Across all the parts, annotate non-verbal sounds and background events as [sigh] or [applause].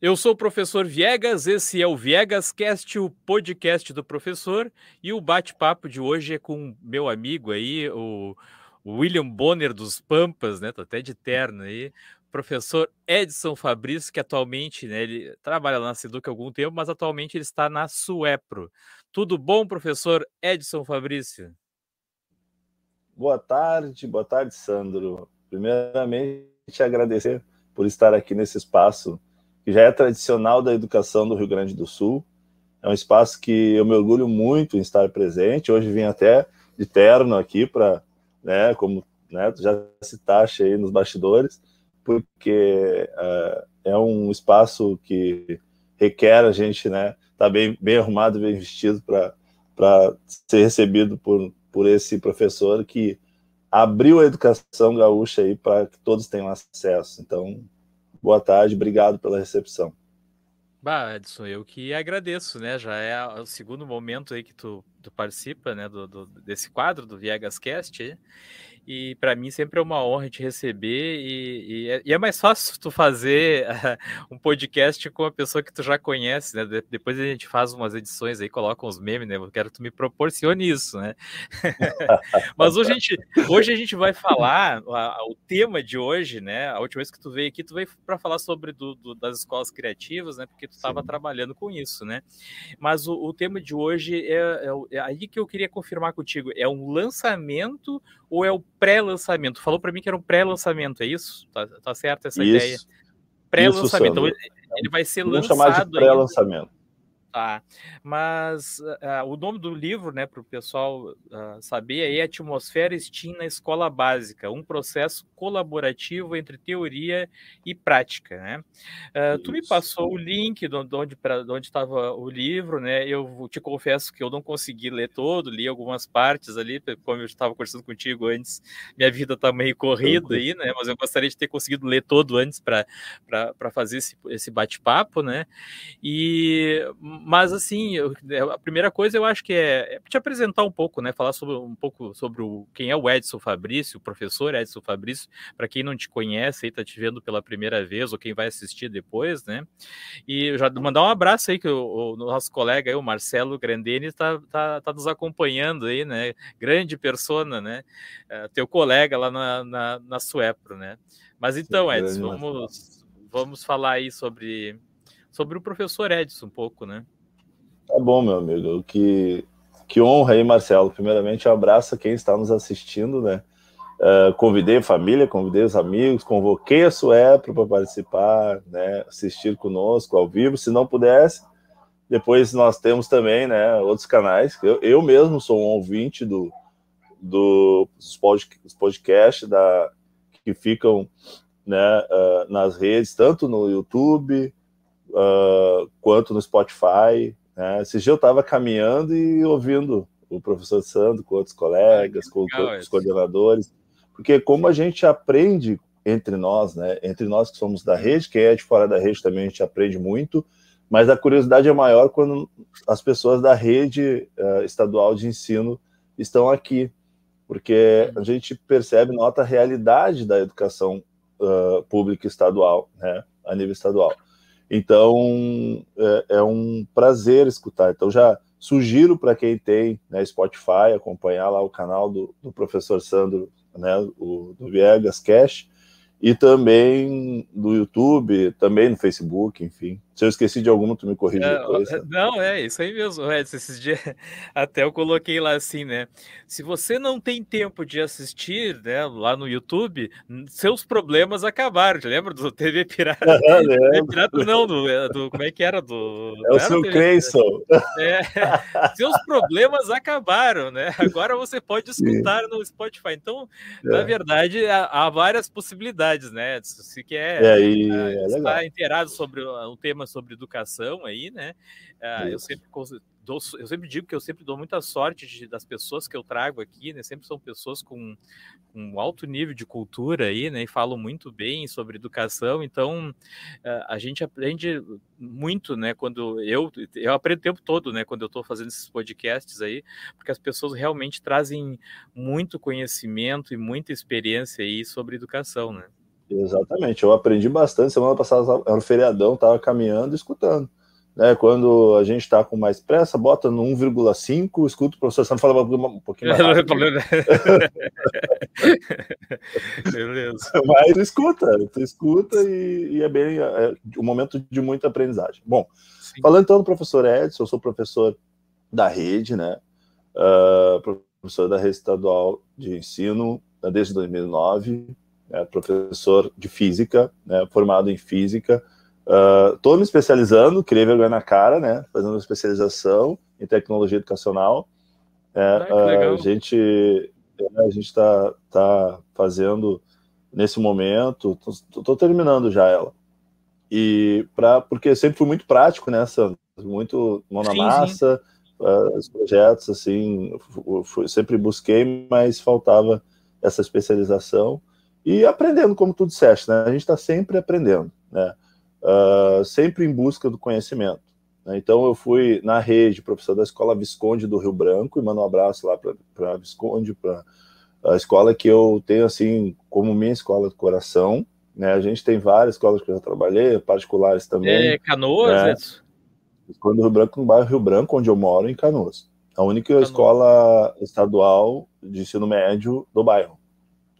Eu sou o professor Viegas, esse é o Viegas Cast, o podcast do professor, e o bate-papo de hoje é com meu amigo aí, o William Bonner dos Pampas, né? Tô até de terno aí, professor Edson Fabrício, que atualmente, né, ele trabalha na Seduc há algum tempo, mas atualmente ele está na Suepro. Tudo bom, professor Edson Fabrício? Boa tarde, boa tarde, Sandro. Primeiramente, agradecer por estar aqui nesse espaço que já é tradicional da educação do Rio Grande do Sul. É um espaço que eu me orgulho muito em estar presente. Hoje vim até de terno aqui para, né, como né, já citaste aí nos bastidores, porque uh, é um espaço que requer a gente, né, tá bem, bem arrumado, bem vestido para ser recebido por, por esse professor que abriu a educação gaúcha aí para que todos tenham acesso. Então, Boa tarde, obrigado pela recepção. Bah, Edson, eu que agradeço, né? Já é o segundo momento aí que tu, tu participa, né, do, do, desse quadro do Viegas Cast. E para mim sempre é uma honra te receber e, e, é, e, é, mais fácil tu fazer uh, [laughs] um podcast com uma pessoa que tu já conhece, né? De, depois a gente faz umas edições aí, coloca uns memes, né? Eu quero que tu me proporcione isso, né? [laughs] Mas hoje a gente, hoje a gente vai falar, o tema de hoje, né? A última vez que tu veio aqui, tu veio para falar sobre do, do, das escolas criativas, né? Porque tu estava trabalhando com isso, né? Mas o, o tema de hoje é, é, é aí que eu queria confirmar contigo, é um lançamento ou é o pré-lançamento? Falou para mim que era um pré-lançamento, é isso? Tá, tá certo essa isso. ideia? Pré-lançamento. Então, ele vai ser Vamos lançado. chamar de pré-lançamento. Tá. Mas uh, o nome do livro, né, para o pessoal uh, saber, é Atmosfera Steam na Escola Básica, um processo colaborativo entre teoria e prática, né? Uh, tu me passou o link de onde para onde estava o livro, né? Eu te confesso que eu não consegui ler todo, li algumas partes ali, como eu estava conversando contigo antes. Minha vida está meio corrida aí, né? Mas eu gostaria de ter conseguido ler todo antes para fazer esse, esse bate-papo, né? E mas assim, eu, é, a primeira coisa eu acho que é, é, te apresentar um pouco, né? Falar sobre um pouco sobre o, quem é o Edson Fabrício, o professor Edson Fabrício, para quem não te conhece e está te vendo pela primeira vez, ou quem vai assistir depois, né? E já mandar um abraço aí, que o, o nosso colega aí, o Marcelo Grandeni, está tá, tá nos acompanhando aí, né? Grande persona, né? É, teu colega lá na, na, na Suepro, né? Mas então, Edson, vamos, vamos falar aí sobre, sobre o professor Edson um pouco, né? Tá bom, meu amigo. Que, que honra aí, Marcelo. Primeiramente, abraço a quem está nos assistindo, né? Uh, convidei a família, convidei os amigos, convoquei a Suepro para participar, né? Assistir conosco ao vivo. Se não pudesse, depois nós temos também, né? Outros canais. Eu, eu mesmo sou um ouvinte do, do dos podcasts da, que ficam né, uh, nas redes, tanto no YouTube uh, quanto no Spotify. Né? Esse dia eu estava caminhando e ouvindo o professor Sandro com outros colegas, com os coordenadores, porque como a gente aprende entre nós, né? Entre nós que somos da rede, quem é de fora da rede também a gente aprende muito, mas a curiosidade é maior quando as pessoas da rede uh, estadual de ensino estão aqui, porque a gente percebe, nota a realidade da educação uh, pública estadual, né? A nível estadual. Então, é, é um prazer escutar. Então, já sugiro para quem tem né, Spotify acompanhar lá o canal do, do professor Sandro, né, o, do Viegas Cash, e também no YouTube, também no Facebook, enfim. Se eu esqueci de alguma, tu me corrige é, depois. Né? [laughs] Não, é isso aí mesmo, Edson. Esses dias [laughs] até eu coloquei lá assim, né? Se você não tem tempo de assistir, né, lá no YouTube, seus problemas acabaram. Lembra do [laughs] TV Pirata? Ah, TV Pirata não, do, é, do, como é que era? Do, é o seu Creyson. É, seus problemas acabaram, né? Agora você pode escutar Sim. no Spotify. Então, é. na verdade, há, há, várias possibilidades, né, Edson? Se quer é, aí, uh, estar inteirado sobre o tema sobre educação aí, né? Uh, eu sempre dou, eu sempre digo que eu sempre dou muita sorte de, das pessoas que eu trago aqui, né? Sempre são pessoas com, com alto nível de cultura aí, né? E falam muito bem sobre educação. Então uh, a gente aprende muito, né? Quando eu eu aprendo o tempo todo, né? Quando eu estou fazendo esses podcasts aí, porque as pessoas realmente trazem muito conhecimento e muita experiência aí sobre educação, né? Exatamente, eu aprendi bastante. Semana passada era um feriadão, estava caminhando e escutando. Né, quando a gente está com mais pressa, bota no 1,5, escuta o professor Sandro fala um pouquinho mais [laughs] rápido. [laughs] Beleza. [laughs] Mas escuta, tu escuta e, e é bem é, um momento de muita aprendizagem. Bom, Sim. falando então do professor Edson, eu sou professor da rede, né? Uh, professor da rede estadual de ensino né, desde 2009, né, professor de física, né, formado em física. Estou uh, me especializando, criei vergonha na cara, né, fazendo uma especialização em tecnologia educacional. É, ah, uh, a gente é, a gente está tá fazendo nesse momento, estou terminando já ela. E para porque sempre fui muito prático, né, Sandro? Muito mão na sim, massa, sim. Uh, os projetos assim, fui, sempre busquei, mas faltava essa especialização e aprendendo, como tu disseste, né? A gente está sempre aprendendo, né? Uh, sempre em busca do conhecimento. Né? Então, eu fui na rede, professor da Escola Visconde do Rio Branco, e mando um abraço lá para a Visconde, para a escola que eu tenho, assim, como minha escola do coração. Né? A gente tem várias escolas que eu já trabalhei, particulares também. É, Canoas, né? Visconde do Rio Branco, no bairro Rio Branco, onde eu moro, em Canoas. A única Canoas. escola estadual de ensino médio do bairro.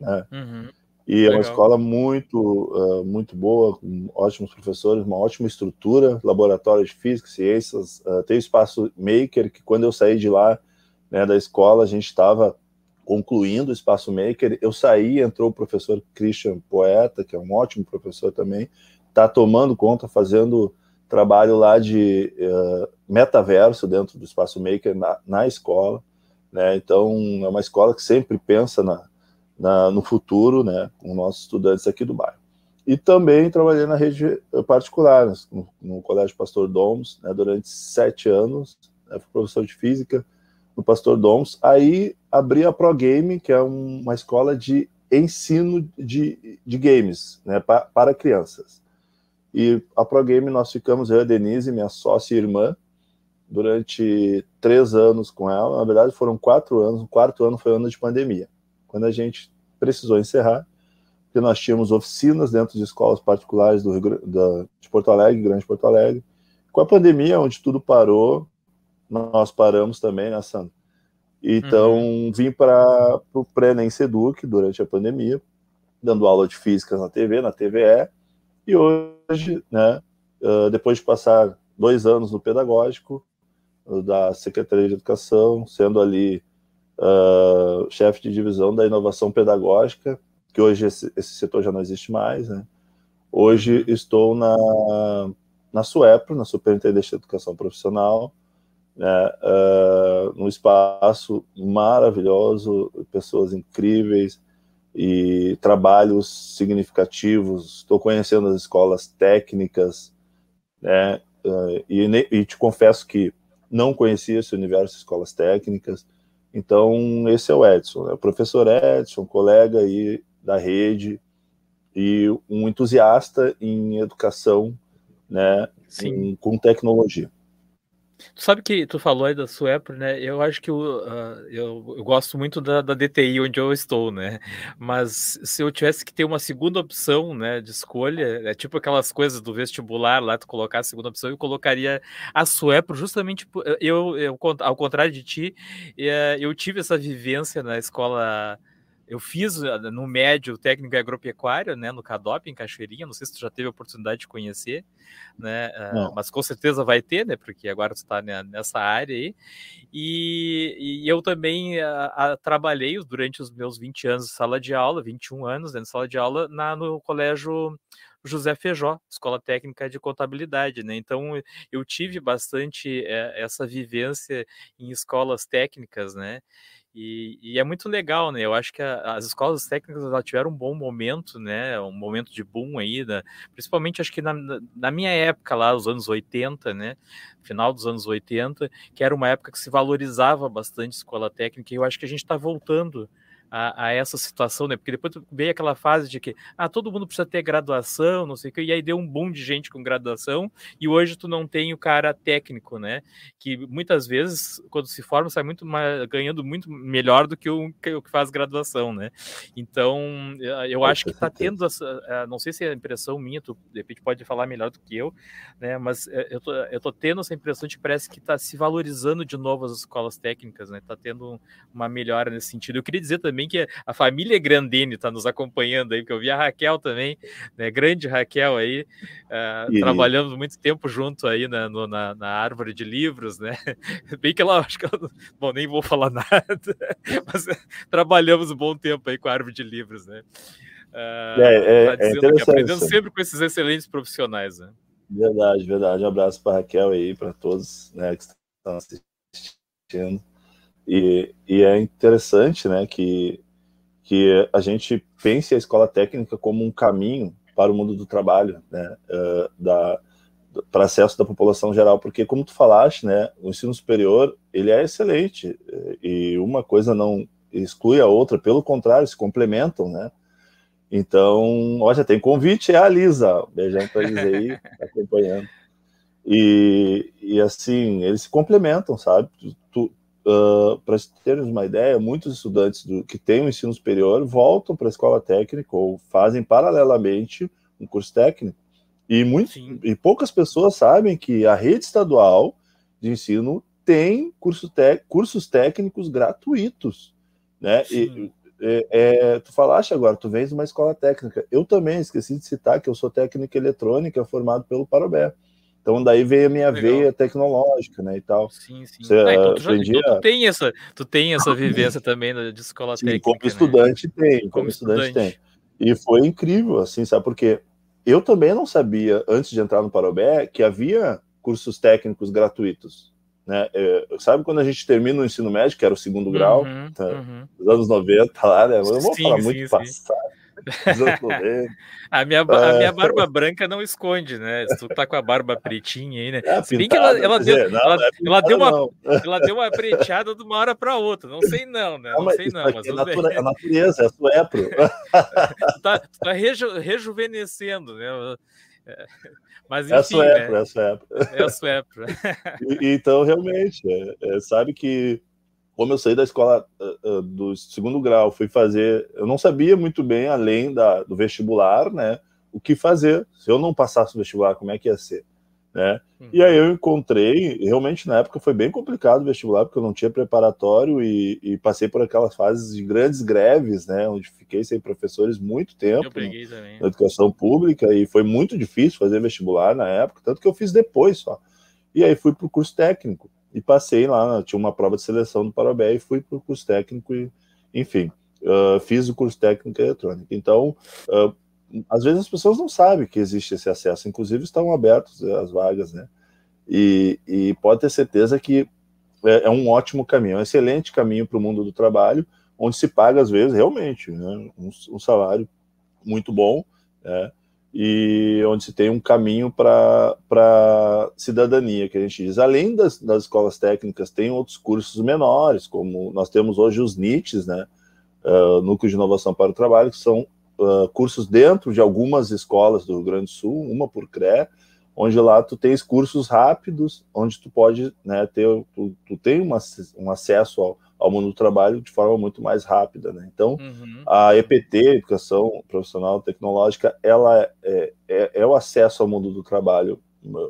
Né? Uhum. E Legal. é uma escola muito, uh, muito boa, com ótimos professores, uma ótima estrutura, laboratório de física, ciências, uh, tem o espaço maker, que quando eu saí de lá, né, da escola, a gente estava concluindo o espaço maker, eu saí, entrou o professor Christian Poeta, que é um ótimo professor também, está tomando conta, fazendo trabalho lá de uh, metaverso dentro do espaço maker na, na escola, né, então é uma escola que sempre pensa na, na, no futuro, né, com nossos estudantes aqui do bairro. E também trabalhei na rede particular, no, no Colégio Pastor Domus, né, durante sete anos, né, fui professor de física no Pastor Domus. Aí abri a Pro Game, que é um, uma escola de ensino de, de games né, pa, para crianças. E a Pro Game nós ficamos, eu e a Denise, minha sócia e irmã, durante três anos com ela. Na verdade, foram quatro anos. O quarto ano foi ano de pandemia quando a gente precisou encerrar, porque nós tínhamos oficinas dentro de escolas particulares do Rio, da, de Porto Alegre, Grande Porto Alegre. Com a pandemia, onde tudo parou, nós paramos também, né, Sandra? Então, uhum. vim para o pré-nem Seduc durante a pandemia, dando aula de física na TV, na TVE, e hoje, né, depois de passar dois anos no pedagógico, da Secretaria de Educação, sendo ali uh, chefe de divisão da inovação pedagógica, que hoje esse, esse, setor já não existe mais, né? Hoje estou na, na SUEPRO, na Superintendência de Educação Profissional, né, uh, num espaço maravilhoso, pessoas incríveis e trabalhos significativos. Estou conhecendo as escolas técnicas, né, uh, e, e, te confesso que não conhecia esse universo de escolas técnicas. Então, esse é o Edson, né? o professor Edson, colega aí da rede e um entusiasta em educação, né, em, com tecnologia. Tu sabe que tu falou aí da Suepro, né? Eu acho que eu, uh, eu, eu, gosto muito da, da, DTI onde eu estou, né? Mas se eu tivesse que ter uma segunda opção, né, de escolha, é tipo aquelas coisas do vestibular lá, tu colocar a segunda opção, eu colocaria a Suepro justamente por, eu, eu, ao contrário de ti, eh, eu tive essa vivência na escola eu fiz eh, no médio técnico agropecuário, né, no CADOP, em Cachoeirinha, não sei se tu já teve a oportunidade de conhecer, né, uh, mas com certeza vai ter, né, porque agora tu está nessa área aí, e, e eu também uh, trabalhei durante os meus 20 anos de sala de aula, 21 anos dentro de sala de aula, na, no colégio José Feijó, Escola Técnica de Contabilidade, né? Então eu tive bastante é, essa vivência em escolas técnicas, né? E, e, é muito legal, né? Eu acho que a, as escolas técnicas tiveram um bom momento, né? Um momento de boom aí, né? principalmente acho que na, na, minha época lá, os anos 80, né? Final dos anos 80, que era uma época que se valorizava bastante a escola técnica, e eu acho que a gente está voltando a, a, essa situação, né? Porque depois veio aquela fase de que ah, todo mundo precisa ter graduação, não sei o que, e aí deu um boom de gente com graduação, e hoje tu não tem o cara técnico, né? Que muitas vezes, quando se forma, sai muito mais, ganhando muito melhor do que o que, o que faz graduação, né? Então, eh, eu acho que está tendo essa, eh, não sei se é a impressão minha, tu de repente pode falar melhor do que eu, né? Mas eh, eu tô, eu tô tendo essa impressão de que parece que está se valorizando de novo as escolas técnicas, né? Tá tendo uma melhora nesse sentido. Eu queria dizer também também que a família Grandene está nos acompanhando aí, porque eu vi a Raquel também, né, grande Raquel aí, uh, trabalhando muito tempo junto aí na, no, na, na, árvore de livros, né? [laughs] Bem que ela, [laughs] acho que ela, bom, nem vou falar [laughs] nada, mas trabalhamos um bom tempo aí com a árvore de livros, né? Uh, é, é, tá é aprendendo sempre com esses excelentes profissionais, né? Verdade, verdade. Um abraço para Raquel aí, para todos né, que estão assistindo. E, e é interessante né, que, que a gente pense a escola técnica como um caminho para o mundo do trabalho, né, uh, da, para acesso da população geral, porque como tu falaste, né, o ensino superior ele é excelente e uma coisa não exclui a outra, pelo contrário, se complementam, né? Então, olha, tem convite, é a Lisa, beijão para eles aí, [laughs] acompanhando. E, e assim, eles se complementam, sabe? Tu, Uh, para termos uma ideia, muitos estudantes do, que têm um ensino superior voltam para a escola técnica ou fazem paralelamente um curso técnico. E, muito, e poucas pessoas sabem que a rede estadual de ensino tem curso cursos técnicos gratuitos. Né? E, é, é, tu falaste agora, tu vens de uma escola técnica. Eu também esqueci de citar que eu sou técnico eletrônica formado pelo Parobé. Então daí veio a minha Legal. veia tecnológica, né, e tal. Sim, sim. Você, ah, então, tu, já, então tu, tem essa, tu tem essa vivência também de escola sim, técnica. Como né? estudante né? tem, como, como estudante, estudante, tem. E foi incrível, assim, sabe? Porque eu também não sabia antes de entrar no Parobé que havia cursos técnicos gratuitos. Né? É, sabe quando a gente termina o ensino médio, que era o segundo uhum, grau, tá, uhum. nos anos 90 lá, né? Eu vou sim, falar muito sim. passado. [laughs] a, minha, a minha barba branca não esconde, né? Se tu tá com a barba pretinha aí, né? É, Se bem que ela, ela, deu, não, ela, é ela, deu uma, [laughs] ela deu uma preteada de uma hora para outra. Não sei não, né? Não, não sei não. Mas é natura, a natureza, é suepro. tu [laughs] tá, tu tá reju, rejuvenescendo, né? É, mas enfim, é suepro, né? é suepro. É suepro. E, então, realmente, é, é, sabe que como eu saí da escola uh, uh, do segundo grau, fui fazer, eu não sabia muito bem, além da, do vestibular, né, o que fazer. Se eu não passasse o vestibular, como é que ia ser? Né? Uhum. E aí eu encontrei, realmente na época foi bem complicado o vestibular, porque eu não tinha preparatório e, e passei por aquelas fases de grandes greves, né, onde fiquei sem professores muito tempo no, na educação pública e foi muito difícil fazer vestibular na época, tanto que eu fiz depois só. E aí fui para o curso técnico e passei lá, tinha uma prova de seleção do Parabé e fui para o curso técnico e, enfim, uh, fiz o curso técnico eletrônico. Então, uh, às vezes as pessoas não sabem que existe esse acesso, inclusive estão abertas as vagas, né? E, e pode ter certeza que é, é, um ótimo caminho, é um excelente caminho para o mundo do trabalho, onde se paga, às vezes, realmente, né, um, um salário muito bom, né? E onde se tem um caminho para cidadania, que a gente diz. Além das, das, escolas técnicas, tem outros cursos menores, como nós temos hoje os NITs, né, uh, Núcleo de Inovação para o Trabalho, que são uh, cursos dentro de algumas escolas do Rio Grande do Sul, uma por CRE, onde lá tu tens cursos rápidos, onde tu pode né, ter, tu, tu tem uma, um acesso ao, ao mundo do trabalho de forma muito mais rápida, né? Então, uhum. a EPT, Educação Profissional Tecnológica, ela é, é, é, o acesso ao mundo do trabalho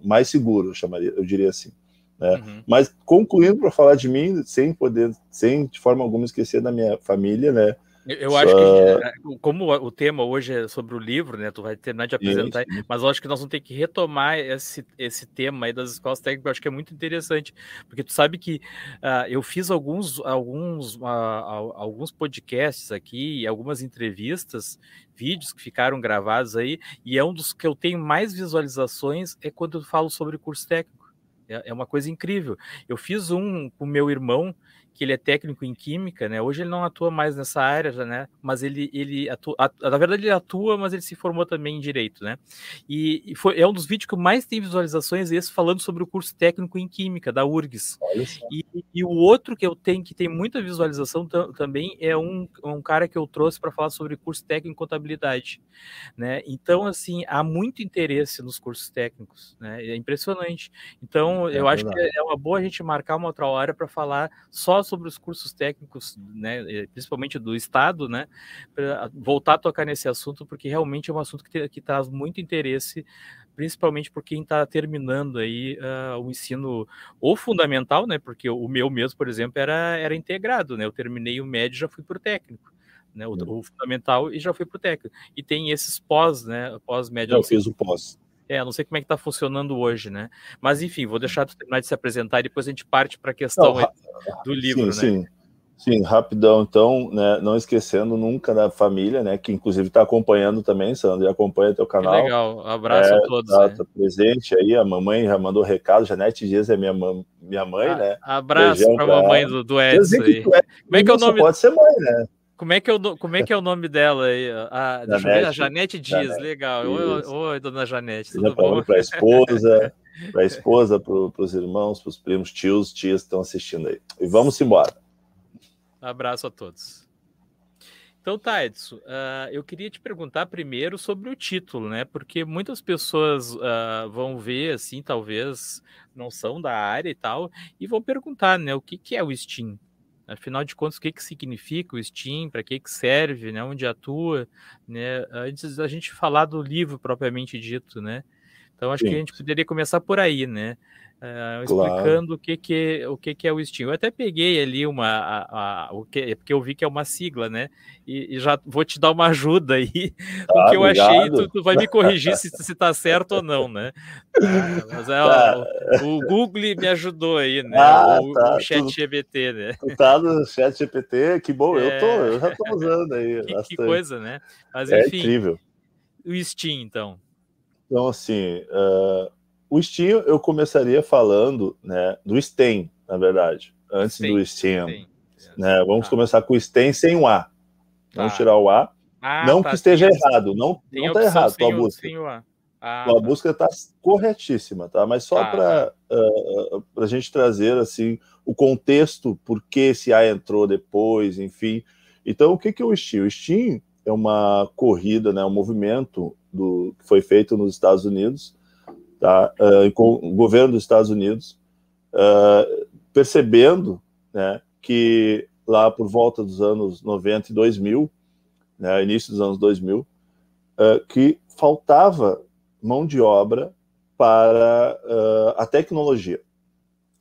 mais seguro, eu chamaria, eu diria assim. Né? Uhum. Mas concluindo para falar de mim, sem poder, sem de forma alguma esquecer da minha família, né? Eu acho que, eh, como o tema hoje é sobre o livro, né? Tu vai terminar de apresentar, sim. mas eu acho que nós vamos ter que retomar esse, esse tema aí das escolas técnicas, eu acho que é muito interessante, porque tu sabe que uh, eu fiz alguns, alguns, uh, alguns podcasts aqui, algumas entrevistas, vídeos que ficaram gravados aí, e é um dos que eu tenho mais visualizações é quando eu falo sobre curso técnico. É, é uma coisa incrível. Eu fiz um com meu irmão que ele é técnico em química, né? Hoje ele não atua mais nessa área, né? Mas ele, ele atua, na verdade ele atua, mas ele se formou também em direito, né? E, e foi, é um dos vídeos que mais tem visualizações esse falando sobre o curso técnico em química da URGS. E, e, o outro que eu tenho que tem muita visualização também é um, um cara que eu trouxe para falar sobre curso técnico em contabilidade, né? Então assim há muito interesse nos cursos técnicos, né? É impressionante. Então é eu verdade. acho que é uma boa a gente marcar uma outra hora para falar só sobre os cursos técnicos, né, principalmente do Estado, né, para voltar a tocar nesse assunto, porque realmente é um assunto que, te, que traz muito interesse, principalmente por quem está terminando aí uh, o ensino ou fundamental, né, porque o meu mesmo, por exemplo, era, era integrado, né, eu terminei o médio e já fui para o técnico. Né, o, o, fundamental e já fui para o técnico. E tem esses pós, né? Pós-médio. Eu fiz o pós. É, não sei como é que está funcionando hoje, né? Mas enfim, vou deixar tu terminar de se apresentar e depois a gente parte para a questão não, do livro, sim, né? Sim. Sim, rapidão, então, né, não esquecendo nunca da família, né, que inclusive está acompanhando também, Sandro, e acompanha teu canal. Que legal, abraço é, a todos. Tá, né? tá, presente aí, a mamãe já mandou recado, Janete Dias é minha, minha mãe, ah, né? Abraço para a mamãe do, do Edson aí. É, como é que é o nome? Pode ser mãe, né? Como é, que é o, como é que é o nome dela aí? A, Janete, ver, a Janete Dias, Janete, legal. Oi, oi, dona Janete, tudo bom? Para a esposa, [laughs] para a esposa, para os irmãos, para os primos, tios, tias que estão assistindo aí. E vamos embora. abraço a todos. Então, tá, Edson, uh, eu queria te perguntar primeiro sobre o título, né? Porque muitas pessoas uh, vão ver, assim, talvez não são da área e tal, e vão perguntar, né? O que, que é o Steam? Afinal de contas, o que, que significa o Steam, para que, que serve, né, onde atua, né, antes da gente falar do livro propriamente dito, né? Então acho Sim. que a gente poderia começar por aí, né? Uh, explicando o que que o que que é o Steam. Eu até peguei ali uma a, a, o que porque eu vi que é uma sigla, né? E, e já vou te dar uma ajuda aí [laughs] ah, o que eu obrigado. achei. Tu, tu, vai me corrigir se se tá certo ou não, né? Ah, mas é, ó, o, [laughs] o, Google me ajudou aí, né? Ah, o, tá, o Chat GPT, né? Tu tá no Chat GPT, que bom. É... Eu tô, eu já tô usando aí. [laughs] Que, que coisa, né? Mas é enfim. É incrível. O Steam, então. Então assim. Uh o Steam eu começaria falando né, do STEM, na verdade, antes Steam, do Steam. Steam. Né? Vamos ah. começar com o STEM sem o A. Vamos tá. tirar o A. Ah, não tá, que esteja errado, não está errado tua busca. Ah, tua tá. busca está corretíssima, tá? Mas só tá, para uh, a gente trazer assim o contexto, por que esse A entrou depois, enfim. Então, o que, que é o Steam? O Steam é uma corrida, né, um movimento do, que foi feito nos Estados Unidos tá? Uh, com o governo dos Estados Unidos, uh, percebendo né, que lá por volta dos anos 90 e 2000, né, início dos anos 2000, uh, que faltava mão de obra para a tecnologia.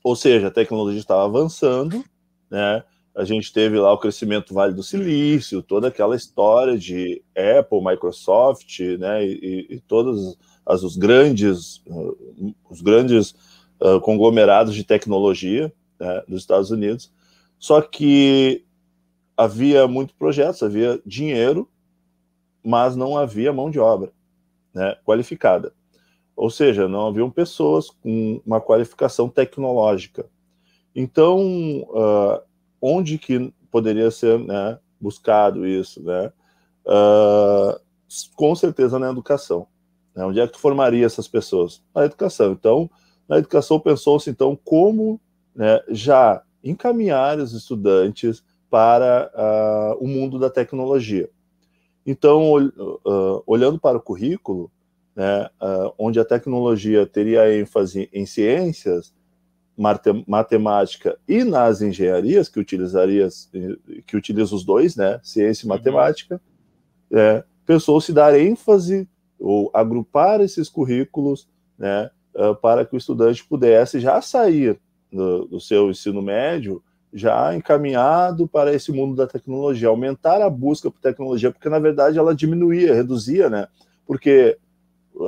Ou seja, a tecnologia estava avançando, né? A gente teve lá o crescimento do Vale do Silício, toda aquela história de Apple, Microsoft, né? E, e todas as, os grandes, uh, os grandes uh, conglomerados de tecnologia né, dos Estados Unidos. Só que havia muitos projetos, havia dinheiro, mas não havia mão de obra né, qualificada. Ou seja, não haviam pessoas com uma qualificação tecnológica. Então, uh, onde que poderia ser né, buscado isso? Né? Uh, com certeza na educação. Né? Onde é que tu formaria essas pessoas? Na educação. Então, na educação pensou-se, então, como né, já encaminhar os estudantes para uh, o mundo da tecnologia. Então, uh, olhando para o currículo, né, uh, onde a tecnologia teria ênfase em ciências, matemática e nas engenharias, que utilizaria, que utiliza os dois, né, ciência e uhum. matemática, uhum. é, pensou-se dar ênfase ou agrupar esses currículos né, uh, para que o estudante pudesse já sair do, do, seu ensino médio já encaminhado para esse mundo da tecnologia, aumentar a busca por tecnologia, porque na verdade ela diminuía, reduzia, né? Porque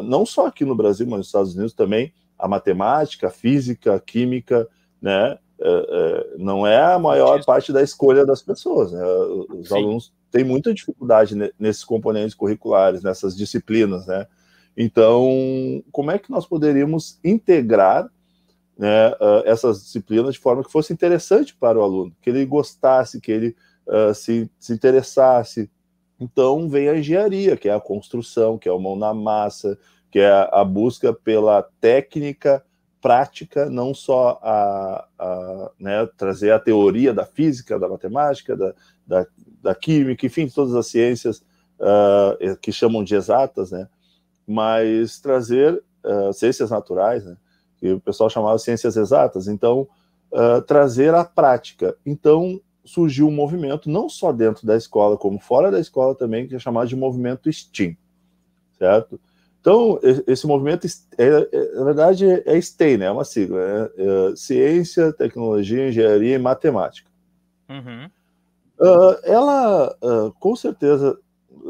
não só aqui no Brasil, mas nos Estados Unidos também, a matemática, a física, a química, né? É, é, não é a maior parte da escolha das pessoas. Né? Os Sim. alunos têm muita dificuldade nesses componentes curriculares, nessas disciplinas, né? Então, como é que nós poderíamos integrar né, uh, essas disciplinas de forma que fosse interessante para o aluno, que ele gostasse, que ele uh, se, se interessasse. Então vem a engenharia, que é a construção, que é o mão na massa, que é a busca pela técnica prática, não só a, a né, trazer a teoria da física, da matemática, da, da, da química, enfim, todas as ciências uh, que chamam de exatas, né, mas trazer uh, ciências naturais, né, que o pessoal chamava de ciências exatas, então uh, trazer a prática. Então surgiu um movimento, não só dentro da escola, como fora da escola também, que é chamado de movimento STEAM, certo? Então, esse movimento, é, é, na verdade, é STEM, né? É uma sigla, né? É Ciência, Tecnologia, Engenharia e Matemática. Uhum. Uh, ela, uh, com certeza,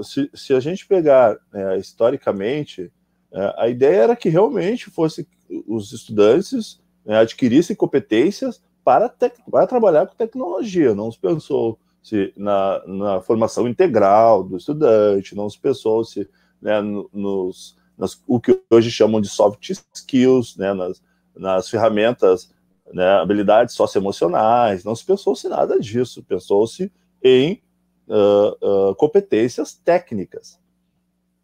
se, se, a gente pegar né, historicamente, uh, a ideia era que realmente fosse os estudantes né, adquirissem competências para, para trabalhar com tecnologia. Não se pensou se na, na formação integral do estudante, não se pensou se né, nos nas, o que hoje chamam de soft skills, né, nas, nas ferramentas, né, habilidades socioemocionais. Não se pensou-se nada disso, pensou-se em uh, uh, competências técnicas.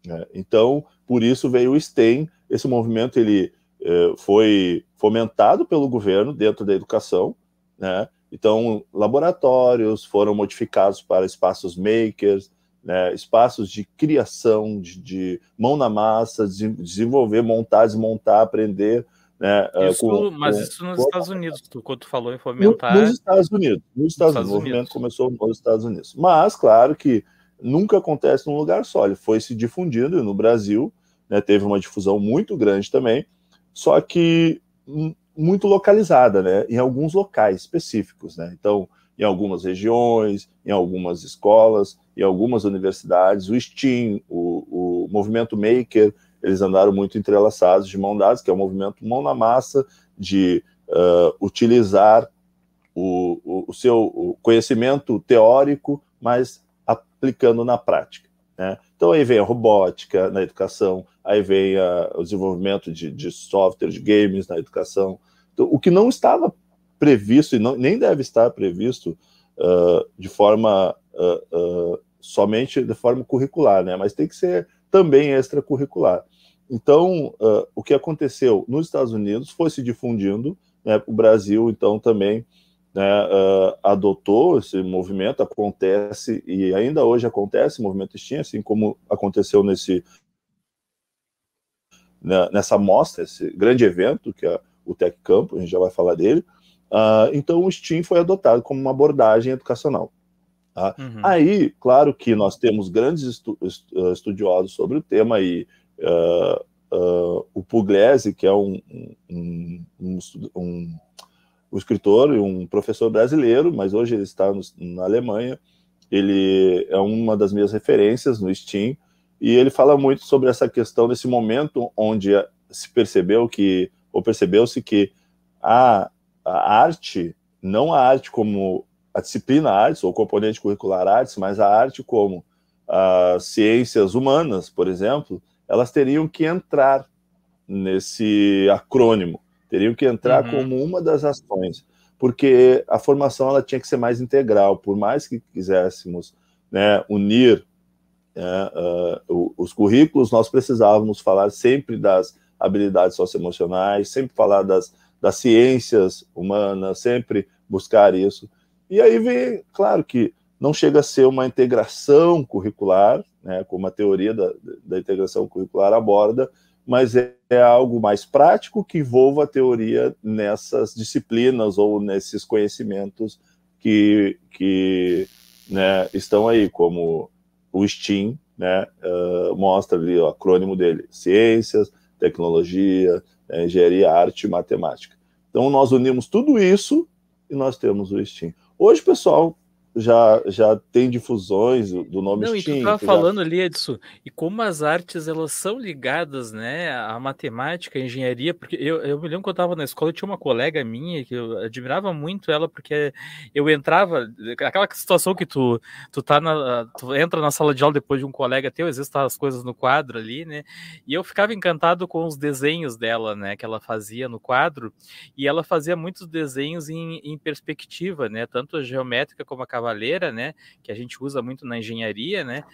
Né? Então, por isso veio o STEM. Esse movimento ele uh, foi fomentado pelo governo dentro da educação, né? Então, laboratórios foram modificados para espaços makers, né, espaços de criação, de, de, mão na massa, de desenvolver, montar, desmontar, aprender. Né, ah, isso, com, mas com, isso nos com... Estados Unidos, tu, quando tu falou em fomentar. No, nos Estados Unidos, nos Estados, Estados Unidos. O movimento começou nos Estados Unidos. Mas, claro que nunca acontece num lugar só, ele foi se difundindo no Brasil, né, teve uma difusão muito grande também, só que muito localizada, né, em alguns locais específicos. Né? Então, em algumas regiões, em algumas escolas, em algumas universidades. O STEAM, o, o movimento Maker, eles andaram muito entrelaçados, de mão dadas, que é o movimento mão na massa, de uh, utilizar o, o, o seu conhecimento teórico, mas aplicando na prática. Né? Então aí vem a robótica na educação, aí vem a, o desenvolvimento de, de software, de games na educação. Então, o que não estava previsto e não, nem deve estar previsto uh, de forma uh, uh, somente de forma curricular, né? Mas tem que ser também extracurricular. Então, o que aconteceu nos Estados Unidos foi se difundindo, né? O Brasil, então, também né, adotou esse movimento, acontece e ainda hoje acontece, movimento STEAM, assim como aconteceu nesse né, nessa mostra, esse grande evento que é o Tech Campo, a gente já vai falar dele, Uh, então o STEAM foi adotado como uma abordagem educacional. Tá? Uhum. Aí, claro que nós temos grandes estu ah, estudiosos sobre o tema e uh, uh, o Pugliese, que é um, um, um, um, um escritor e um professor brasileiro, mas hoje ele está no, na Alemanha, ele é uma das minhas referências no STEAM, e ele fala muito sobre essa questão desse momento onde se percebeu que, ou percebeu-se que a a arte, não a arte como a disciplina artes ou componente curricular artes, mas a arte como as ciências humanas, por exemplo, elas teriam que entrar nesse acrônimo, teriam que entrar uhum. como uma das ações, porque a formação ela tinha que ser mais integral, por mais que quiséssemos né, unir né, uh, os currículos, nós precisávamos falar sempre das habilidades socioemocionais, sempre falar das das ciências humanas, sempre buscar isso. E aí vem, claro que não chega a ser uma integração curricular, né, como a teoria da, da integração curricular aborda, mas é, é, algo mais prático que envolva a teoria nessas disciplinas ou nesses conhecimentos que, que né, estão aí, como o STEAM, né, uh, mostra ali o acrônimo dele, ciências, tecnologia, né, engenharia, arte e matemática. Então nós unimos tudo isso e nós temos o STEAM. Hoje, pessoal, já, já tem difusões do nome Não, Steam. e tu estava falando ali, Edson, e como as artes elas são ligadas, né, à matemática, à engenharia, porque eu, eu me lembro que eu estava na escola, eu tinha uma colega minha que eu admirava muito ela, porque eu entrava, aquela situação que tu, tu tá na, tu entra na sala de aula depois de um colega teu, às vezes tá as coisas no quadro ali, né, e eu ficava encantado com os desenhos dela, né, que ela fazia no quadro, e ela fazia muitos desenhos em, em perspectiva, né, tanto a geométrica como a cavaleira, né, que a gente usa muito na engenharia, né,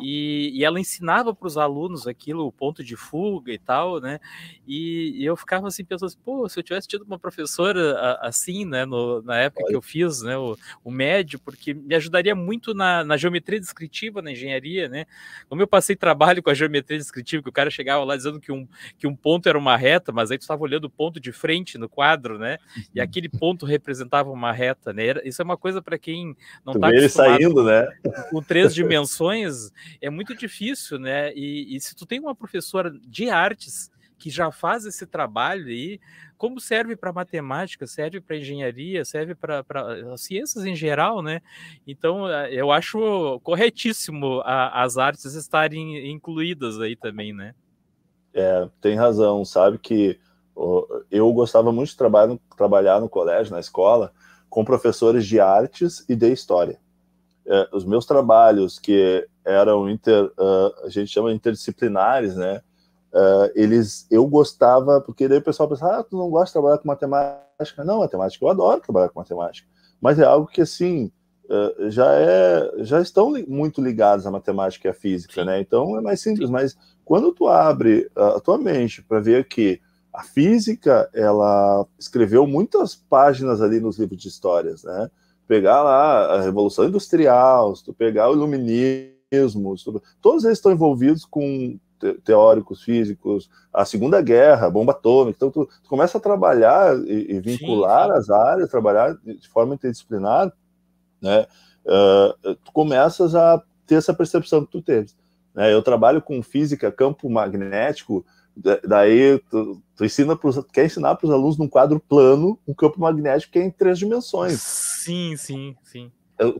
e, e ela ensinava para os alunos aquilo, o ponto de fuga e tal, né, e, e eu ficava assim pensando, assim, pô, se eu tivesse tido uma professora assim, né, no, na época que eu fiz, né, o, o médio, porque me ajudaria muito na, na geometria descritiva na engenharia, né, como eu passei trabalho com a geometria descritiva, que o cara chegava lá dizendo que um, que um ponto era uma reta, mas aí tu estava olhando o ponto de frente no quadro, né, e uhum. aquele ponto representava uma reta, né, isso é uma coisa para quem não está ele saindo, né? Com três dimensões é muito difícil, né? E, e, se tu tem uma professora de artes que já faz esse trabalho aí, como serve para matemática, serve para engenharia, serve para ciências em geral, né? Então eh, eu acho corretíssimo a, as artes estarem incluídas aí também, né? É, tem razão, sabe que eu gostava muito de trabalhar no, trabalhar no colégio, na escola, com professores de artes e de história. É, os meus trabalhos, que eram inter, uh, a gente chama interdisciplinares, né? Uh, eles, eu gostava, porque daí o pessoal pensava, ah, tu não gosta de trabalhar com matemática? Não, matemática, eu adoro trabalhar com matemática. Mas é algo que, assim, uh, já, é, já estão li muito ligados à matemática e à física, né? Então é mais simples. Mas quando tu abre a tua mente para ver que a física, ela escreveu muitas páginas ali nos livros de histórias, né? Pegar lá a Revolução Industrial, se tu pegar o Iluminismo, tu... todos eles estão envolvidos com teóricos físicos, a Segunda Guerra, a bomba atômica, então tu, tu começa a trabalhar e, e vincular sim, sim. as áreas, trabalhar de forma interdisciplinar, né? Uh, tu começas a ter essa percepção que tu teve. Né? Eu trabalho com física, campo magnético, Daí tu, tu ensina pros, quer ensinar para os alunos num quadro plano um campo magnético que é em três dimensões. Sim, sim, sim.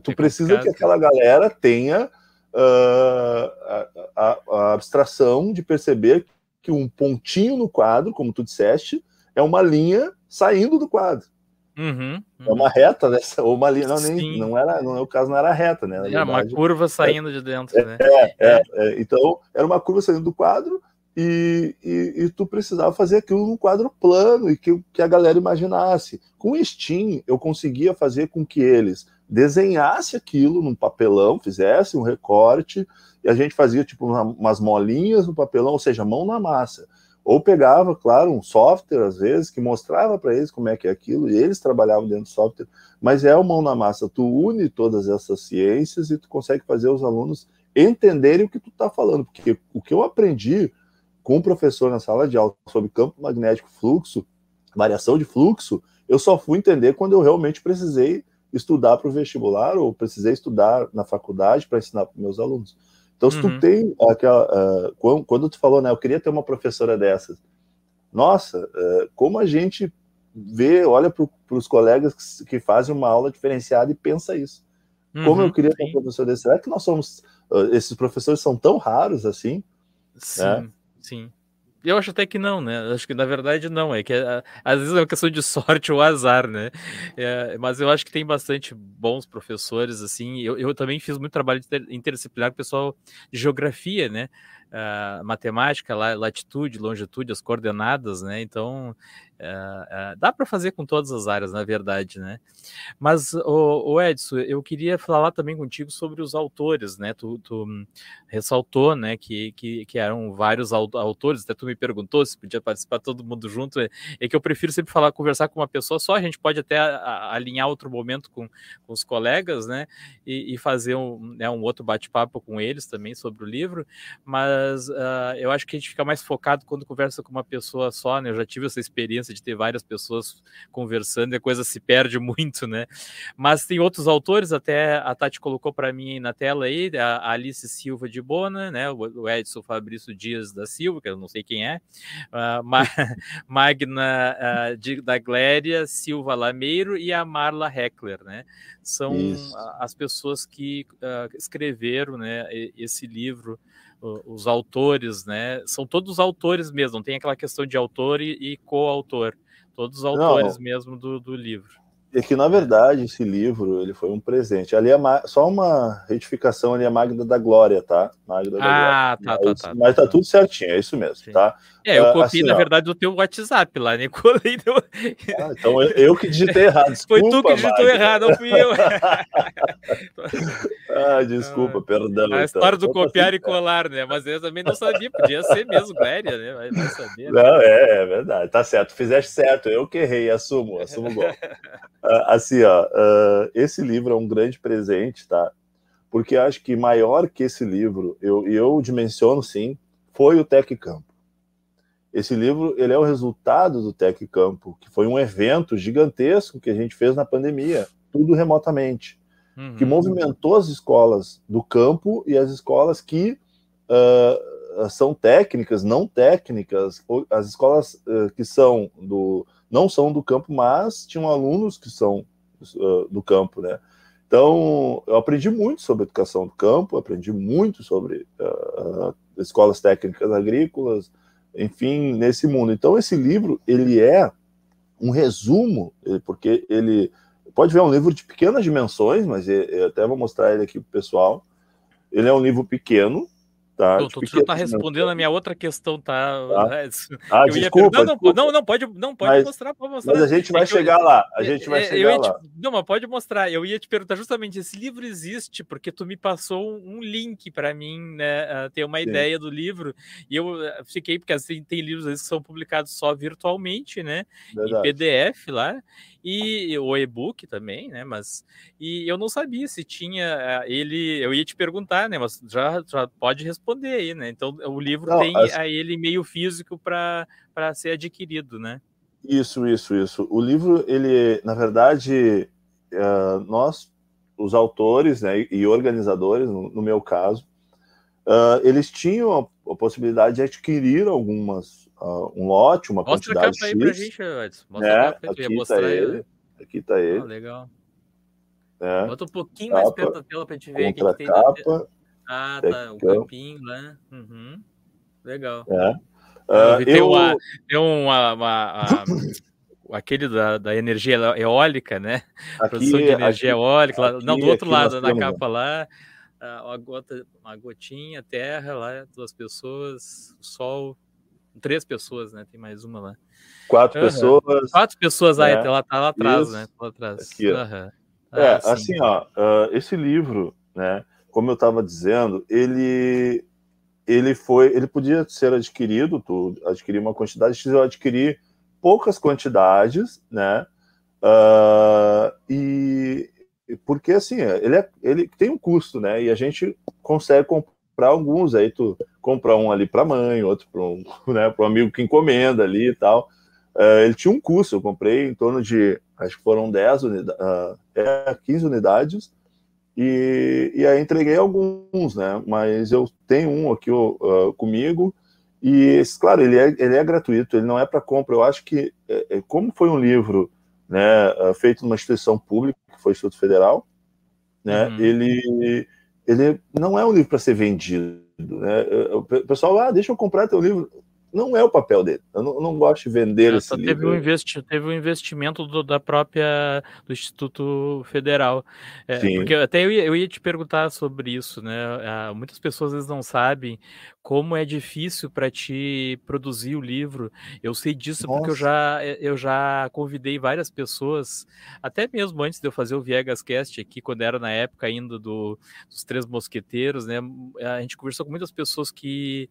Tu é precisa que aquela galera tenha uh, a, a, a, abstração de perceber que um pontinho no quadro, como tu disseste, é uma linha saindo do quadro. Uhum, uhum. É uma reta, né? [laughs] Ou uma linha. Não, nem, não era, no meu caso, não era reta, né? Era uma curva saindo é, de dentro, é, né? É, é, é, então, era uma curva saindo do quadro e, e, e, tu precisava fazer aquilo num quadro plano e que, que a galera imaginasse. Com o Steam, eu conseguia fazer com que eles desenhassem aquilo num papelão, fizessem um recorte, e a gente fazia tipo umas molinhas no papelão, ou seja, mão na massa. Ou pegava, claro, um software, às vezes, que mostrava para eles como é que é aquilo, e eles trabalhavam dentro do software, mas é o mão na massa. Tu une todas essas ciências e tu consegue fazer os alunos entenderem o que tu está falando, porque o que eu aprendi com o professor na sala de aula sobre campo magnético fluxo, variação de fluxo, eu só fui entender quando eu realmente precisei estudar para o vestibular ou precisei estudar na faculdade para ensinar para meus alunos. Então, se uhum. tu tem aquela. Uh, quando, quando, tu falou, né, eu queria ter uma professora dessas, nossa, uh, como a gente vê, olha para os colegas que, que, fazem uma aula diferenciada e pensa isso. Uhum, como eu uhum, queria ter um professor desse. Será que nós somos. Uh, esses professores são tão raros assim? Sim. Né? Sim. Eu acho até que não, né? Acho que na verdade não. É que às vezes é uma questão de [laughs] sorte ou azar, né? É, mas eu acho que tem bastante bons professores, assim. Eu, eu também fiz muito trabalho interdisciplinar com o pessoal de geografia, né? Uh, matemática, latitude, longitude, as coordenadas, né? Então Uh, uh, dá para fazer com todas as áreas, na verdade, né? Mas, o, Edson, eu queria falar também contigo sobre os autores, né? Tu, tu ressaltou, né, que, que, que, eram vários autores, até tu me perguntou se podia participar todo mundo junto, é, é, que eu prefiro sempre falar, conversar com uma pessoa só, a gente pode até a, a, alinhar outro momento com, com os colegas, né? E, e fazer um, né, um outro bate-papo com eles também sobre o livro, mas mas uh, eu acho que a gente fica mais focado quando conversa com uma pessoa só, né? Eu já tive essa experiência de ter várias pessoas conversando e a coisa se perde [laughs] muito, né? Mas tem outros autores, até a Tati colocou para mim na tela aí, a Alice Silva de Bona, né? O Edson Fabrício Dias da Silva, que eu não sei quem é, uh, [laughs] Magna uh, de, da Gléria Silva Lameiro e a Marla Heckler, né? São Isso. as pessoas que escreveram, né? Esse livro os autores, né? São todos autores mesmo, não tem aquela questão de autor e, e coautor. Todos os autores não. mesmo do, do livro. É que, na verdade, esse livro ele foi um presente. Ali é só uma retificação ali, a Magda da Glória, tá? Magda ah, da Glória. tá, mas, tá, tá. Mas tá tudo certinho, é isso mesmo, Sim. tá? É, eu ah, copiei, assim, na verdade, do teu WhatsApp lá, né? [laughs] Colei teu... ah, então eu, que digitei errado. Desculpa, [laughs] foi tu que digitou Magda. errado, não fui eu. [laughs] ah, desculpa, ah, perdão. A então. história do então, copiar e colar, né? Mas eu também não sabia, podia ser mesmo Glória, né? Vai, vai saber. Né? Não, é, é verdade, tá certo. Fizeste certo, eu que errei, assumo, assumo o golpe. Ah, assim, ó, uh, esse livro é um grande presente, tá? Porque acho que maior que esse livro, eu, eu dimensiono sim, foi o Tec Campo. Esse livro ele é o resultado do Tec Campo, que foi um evento gigantesco que a gente fez na pandemia, tudo remotamente, uhum. que movimentou as escolas do campo e as escolas que uh, são técnicas, não técnicas, as escolas uh, que são do não são do campo, mas tinham alunos que são uh, do campo, né? Então, eu aprendi muito sobre educação do campo, aprendi muito sobre uh, escolas técnicas agrícolas, enfim, nesse mundo. Então, esse livro, ele é um resumo, porque ele pode ver é um livro de pequenas dimensões, mas eu até vou mostrar ele aqui para o pessoal. Ele é um livro pequeno, Tá, tu, tu já tá respondendo a minha outra questão, tá? tá. Ah, eu desculpa, não, desculpa. não, não, pode, não pode mas, mostrar, pode mostrar. Mas a gente vai é chegar eu, lá, a gente vai é, chegar lá. Te, não, mas pode mostrar. Eu ia te perguntar justamente, esse livro existe porque tu me passou um link para mim, né, ter uma Sim. ideia do livro, e eu eh, fiquei, porque assim, tem livros que são publicados só virtualmente, né, Verdade. em PDF lá, e o e-book também, né? Mas e eu não sabia se tinha eh, ele. Eu ia te perguntar, né? Mas já, já pode responder aí, né? Então o livro não, tem as... a ele meio físico para ser adquirido, né? Isso, isso, isso. O livro, ele, na verdade, uh, nós, os autores né, e organizadores, no, meu caso, uh, eles tinham a, possibilidade de adquirir algumas uh, um lote, uma Mostra quantidade Mostra a capa aí pra gente, Edson. Mostra é, a capa aqui tá ele. Aqui tá ele. Ah, legal. É. Bota um pouquinho capa, mais perto da tela pra gente ver o que, que tem. Capa, ah, tá. O campinho lá. Uhum. Legal. É. Uh, tem, eu... uma, tem uma, uma, uma [coughs] aquele da, da, energia eólica, né? Aqui, Produção de energia aqui, eólica. Aqui, não, do outro lado, na capa lá, uma, gota, uma gotinha, terra lá, duas pessoas, sol, três pessoas, né? Tem mais uma lá. Quatro uhum. pessoas. Quatro pessoas aí, é. ela tá lá atrás, Isso. né? Tá lá atrás. Aqui, uhum. É, ah, assim, ó, uh, esse livro, né? Como eu estava dizendo, ele ele foi, ele podia ser adquirido, tu adquirir uma quantidade, eu adquiri poucas quantidades, né? Uh, e porque assim, ele, é, ele tem um custo, né? E a gente consegue comprar alguns, aí tu comprar um ali para mãe, outro para um, [laughs] né, um amigo que encomenda ali e tal. Uh, ele tinha um custo, eu comprei em torno de, acho que foram 10 unidades, uh, é, 15 unidades, e, e aí entreguei alguns, né? Mas eu tenho um aqui uh, comigo, e esse, claro, ele é, ele é gratuito, ele não é para compra. Eu acho que, é, é, como foi um livro né, feito numa instituição pública, que foi o Instituto Federal, né? Uhum. Ele, ele não é um livro para ser vendido né? O pessoal, ah, deixa eu comprar teu livro. Não é o papel dele. Eu não, eu não gosto de vender é, esse teve livro. Um investi teve um investimento do, da própria do Instituto Federal. É, porque até eu ia, eu ia, te perguntar sobre isso, né? Ah, muitas pessoas às vezes não sabem como é difícil para ti produzir o livro. Eu sei disso Nossa. porque eu já, eu já convidei várias pessoas, até mesmo antes de eu fazer o Viegas Cast aqui, quando era na época ainda do, dos Três Mosqueteiros, né? A gente conversou com muitas pessoas que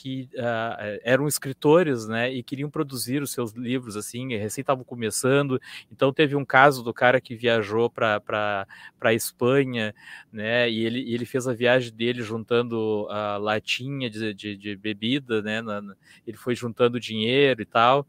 que uh, eram escritores, né, e queriam produzir os seus livros, assim, recém estavam começando. Então teve um caso do cara que viajou para a Espanha, né, e ele, ele fez a viagem dele juntando a latinha de, de, de bebida, né, na, ele foi juntando dinheiro e tal,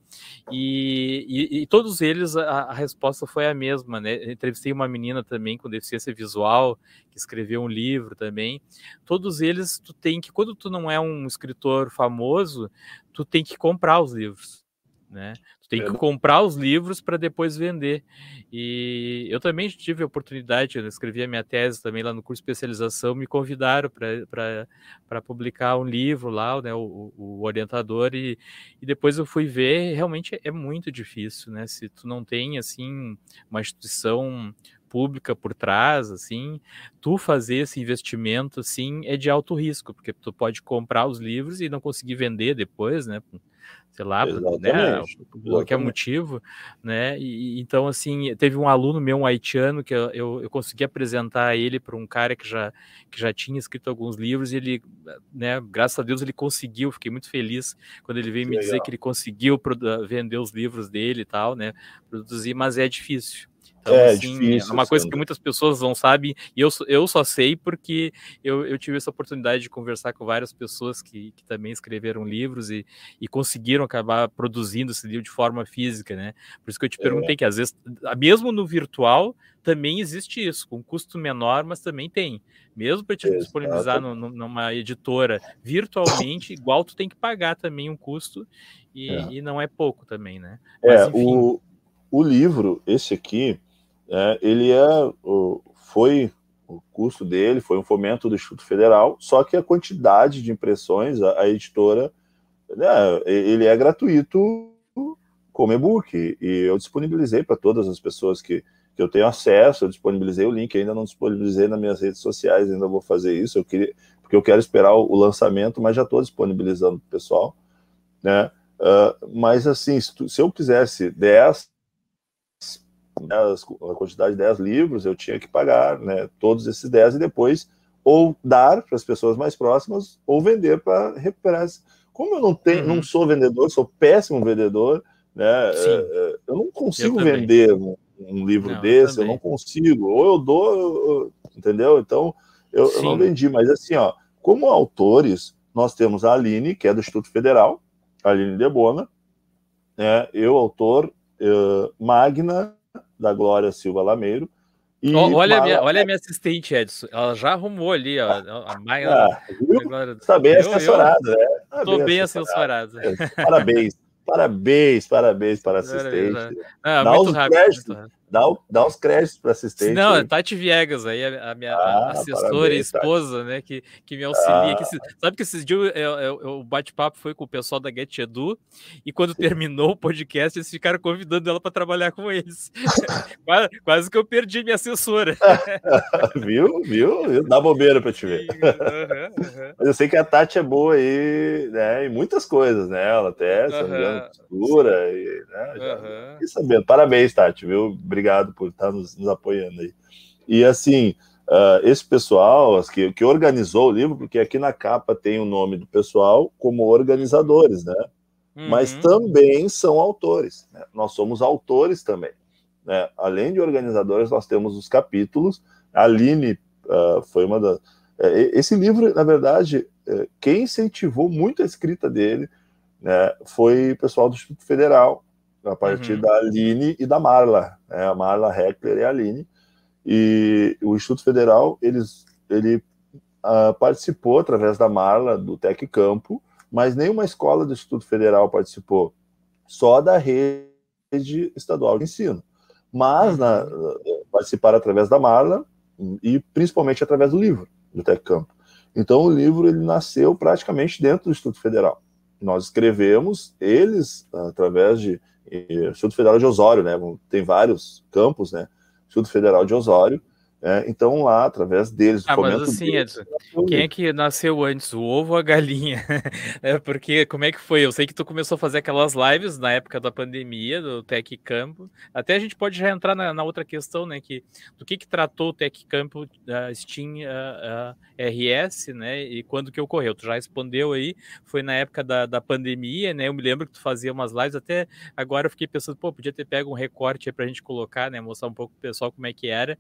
e, e, e todos eles a, a, resposta foi a mesma, né. entrevistei uma menina também com deficiência visual que escreveu um livro também. Todos eles, tu tem que, quando tu não é um escritor famoso, tu tem que comprar os livros, né? Tu tem que comprar os livros para depois vender. E eu também tive a oportunidade, eu escrevi a minha tese também lá no curso de especialização, me convidaram para publicar um livro lá, né, o, o orientador, e, e depois eu fui ver, realmente é muito difícil, né? Se tu não tem, assim, uma instituição pública por trás, assim, tu fazer esse investimento, assim, é de alto risco, porque tu pode comprar os livros e não conseguir vender depois, né? Sei lá, né, por qualquer motivo, né? E, então, assim, teve um aluno meu, um haitiano, que eu, eu, eu consegui apresentar ele para um cara que já, que já tinha escrito alguns livros, e ele, né, graças a Deus, ele conseguiu, fiquei muito feliz quando ele veio que me legal. dizer que ele conseguiu vender os livros dele e tal, né? Produzir, mas é difícil. Então, é, assim, difícil, é uma coisa que muitas pessoas não sabem, e eu, eu só sei porque eu, eu tive essa oportunidade de conversar com várias pessoas que, que também escreveram livros e, e conseguiram acabar produzindo esse livro de forma física, né? Por isso que eu te perguntei é. que às vezes, mesmo no virtual, também existe isso, com custo menor, mas também tem. Mesmo para te disponibilizar no, no, numa editora virtualmente, igual tu tem que pagar também um custo, e, é. e não é pouco também, né? Mas, é, enfim... o, o livro, esse aqui, é, ele é, foi o custo dele foi um fomento do Instituto Federal, só que a quantidade de impressões, a, a editora, né, ele é gratuito como e-book, e eu disponibilizei para todas as pessoas que, que eu tenho acesso, eu disponibilizei o link, ainda não disponibilizei nas minhas redes sociais, ainda vou fazer isso, eu queria, porque eu quero esperar o, o lançamento, mas já estou disponibilizando para o pessoal, né, uh, mas assim, se, tu, se eu quisesse 10 a quantidade de 10 livros, eu tinha que pagar né, todos esses 10 e depois ou dar para as pessoas mais próximas ou vender para recuperar. Como eu não tenho, uhum. não sou vendedor, sou péssimo vendedor, né? É, é, eu não consigo eu vender um, um livro não, desse, eu, eu, não consigo. Ou eu dou, eu, entendeu? Então eu, eu, não vendi, mas assim, ó, como autores, nós temos a Aline, que é do Instituto Federal, Aline Debona, né? Eu, autor, uh, Magna, da Glória Silva Lameiro. E olha, a minha, olha a minha assistente, Edson. Ela já arrumou ali, ó. A Maia. Ah, Está bem assessorada, né? Estou tá bem assessorada. Parabéns. Parabéns, parabéns para a assistente. Não, dá, muito rápido, muito rápido. Dá, dá uns créditos para assistente. Não, é Tati Viegas aí, a, minha ah, assessora parabéns, e esposa, né, que, que me auxilia. Ah. Que, sabe que esses dias o bate-papo foi com o pessoal da Get Edu, e quando Sim. terminou o podcast, eles ficaram convidando ela para trabalhar com eles. [laughs] quase, quase, que eu perdi minha assessora. [laughs] viu? Viu? Dá bobeira para te ver. Uhum, uhum. Mas eu sei que a Tati é boa aí, né, em muitas coisas, né? Ela até, se uhum costura, e, né, já sabendo. Parabéns, Tati, viu? Obrigado por estar nos, nos apoiando aí. E assim, uh, esse pessoal que, que organizou o livro, porque aqui na capa tem o nome do pessoal como organizadores, né? Uhum. Mas também são autores. Né? Nós somos autores também. Né? Além de organizadores, nós temos os capítulos. A Aline uh, foi uma das. Uh, esse livro, na verdade, uh, quem incentivou muito a escrita dele né, foi o pessoal do Instituto Federal, a partir uhum. da Aline e da Marla, né, a Marla Heckler e a Aline. E o Instituto Federal, eles, ele uh, participou, através da Marla, do Tec Campo, mas nenhuma escola do Instituto Federal participou, só da rede estadual de ensino. Mas na, uhum. participaram através da Marla e principalmente através do livro do Tec Campo. Então o livro ele nasceu praticamente dentro do Instituto Federal nós escrevemos, eles, através de Instituto Federal de Osório, né? Tem vários campos, né? Instituto Federal de Osório, É, então, lá, através deles, ah, mas assim, deles, Edson, quem é que nasceu antes, o ovo ou a galinha? [laughs] é porque, como é que foi? Eu sei que tu começou a fazer aquelas lives na época da pandemia, do Tech Campo. Até a gente pode já entrar na, na outra questão, né? Que, do que que tratou o Tech Campo, uh, Steam RS, né? E quando que ocorreu? Tu já respondeu aí, foi na época da, da pandemia, né? Eu me lembro que tu fazia umas lives, até agora eu fiquei pensando, pô, podia ter pego um recorte aí pra gente colocar, né? Mostrar um pouco pro pessoal como é que era,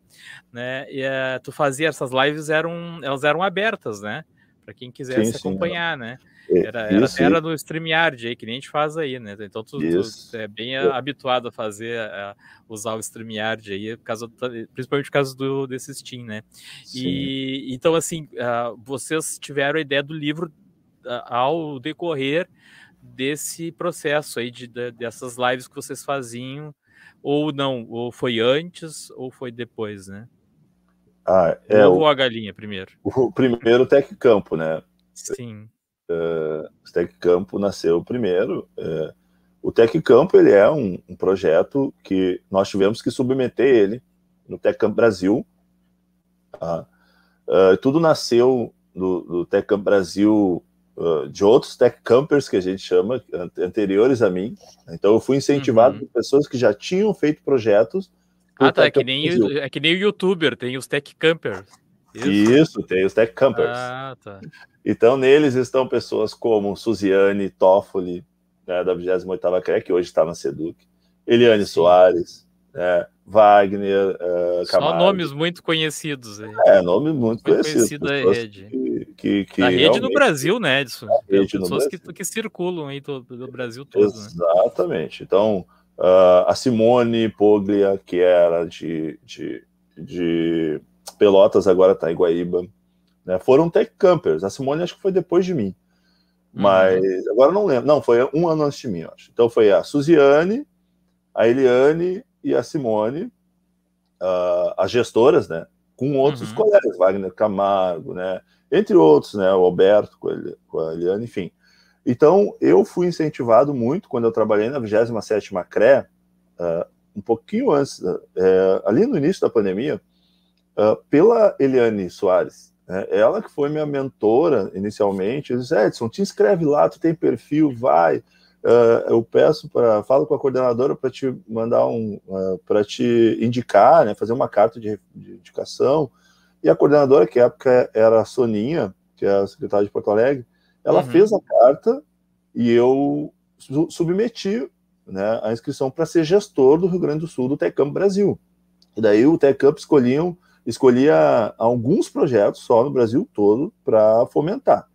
né? Uh, tu fazia essas lives eram elas eram abertas, né? Para quem quisesse sim, acompanhar, sim, né? Era, era, isso, era no StreamYard aí, que nem a gente faz aí, né? Então tu, tu é bem é. habituado a fazer, a usar o StreamYard aí, por causa, principalmente por causa do, desse Steam, né? E então, assim, uh, vocês tiveram a ideia do livro uh, ao decorrer desse processo aí, de, de, dessas lives que vocês faziam, ou não, ou foi antes, ou foi depois, né? Ah, é o, a galinha primeiro? [laughs] O primeiro Tec Campo, né? Sim. Uh, o Tec Campo nasceu primeiro. Uh, o Tec Campo ele é um, um, projeto que nós tivemos que submeter ele no Tec Campo Brasil. Uh, tudo nasceu do, do Tec Campo Brasil de outros Tech Campers que a gente chama, anteriores a mim. Então eu fui incentivado uhum. por pessoas que já tinham feito projetos ah, tá. É que, nem, é que nem o youtuber, tem os tech campers. Isso, Isso tem os tech campers. Ah, tá. Então, neles estão pessoas como Suziane Toffoli, né, da 28ª CRE, que hoje está na SEDUC, Eliane Sim. Soares, né, Wagner, uh, Só nomes muito conhecidos. Aí. É, nomes muito, muito conhecidos. da rede. Que, que, que a rede no Brasil, né, Edson? Pessoas que, que circulam aí do, do Brasil todo. Né? Exatamente. Né? Então, Uh, a Simone Poglia, que era de, de, de Pelotas, agora está em Guaíba. Né? Foram tech campers. A Simone acho que foi depois de mim. Uhum. Mas uhum. agora não lembro. Não, foi um ano antes de mim, acho. Então foi a Suziane, a Eliane e a Simone, uh, as gestoras, né? Com outros uhum. colegas, Wagner Camargo, né? Entre outros, né? O Alberto com a, com a Eliane, enfim. Então, eu fui incentivado muito quando eu trabalhei na 27ª CRE, uh, um pouquinho antes, uh, ali no início da pandemia, uh, pela Eliane Soares. Né? Ela que foi minha mentora inicialmente. Eu disse, Edson, te inscreve lá, tu tem perfil, vai. eu peço para, falo com a coordenadora para te mandar um, para te indicar, né, fazer uma carta de, de indicação. E a coordenadora, que na época era a Soninha, que é a secretária de Porto Alegre, ela uhum. fez a carta e eu submeti né, a inscrição para ser gestor do Rio Grande do Sul do TechCamp Brasil. E daí o TechCamp escolhiam, escolhia alguns projetos só no Brasil todo para fomentar.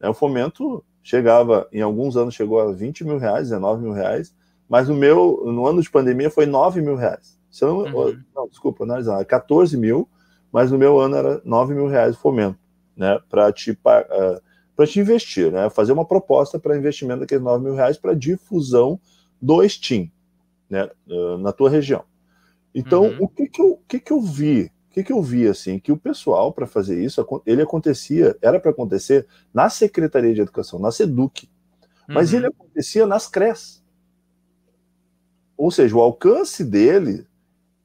Né, o fomento chegava, em alguns anos chegou a 20 mil reais, 19 mil reais, mas no meu, no ano de pandemia foi 9 mil reais. Se não, uhum. não, desculpa, não, 14 mil, mas no meu ano era 9 mil reais o fomento, né, para te uh, para te investir, né? Fazer uma proposta para investimento daqueles 9 mil reais para difusão do Steam, né? Na tua região. Então, uhum. o que que eu, que que eu vi? O que que eu vi assim? Que o pessoal para fazer isso, ele acontecia, era para acontecer na Secretaria de Educação, na Seduc, mas uhum. ele acontecia nas CRES. Ou seja, o alcance dele,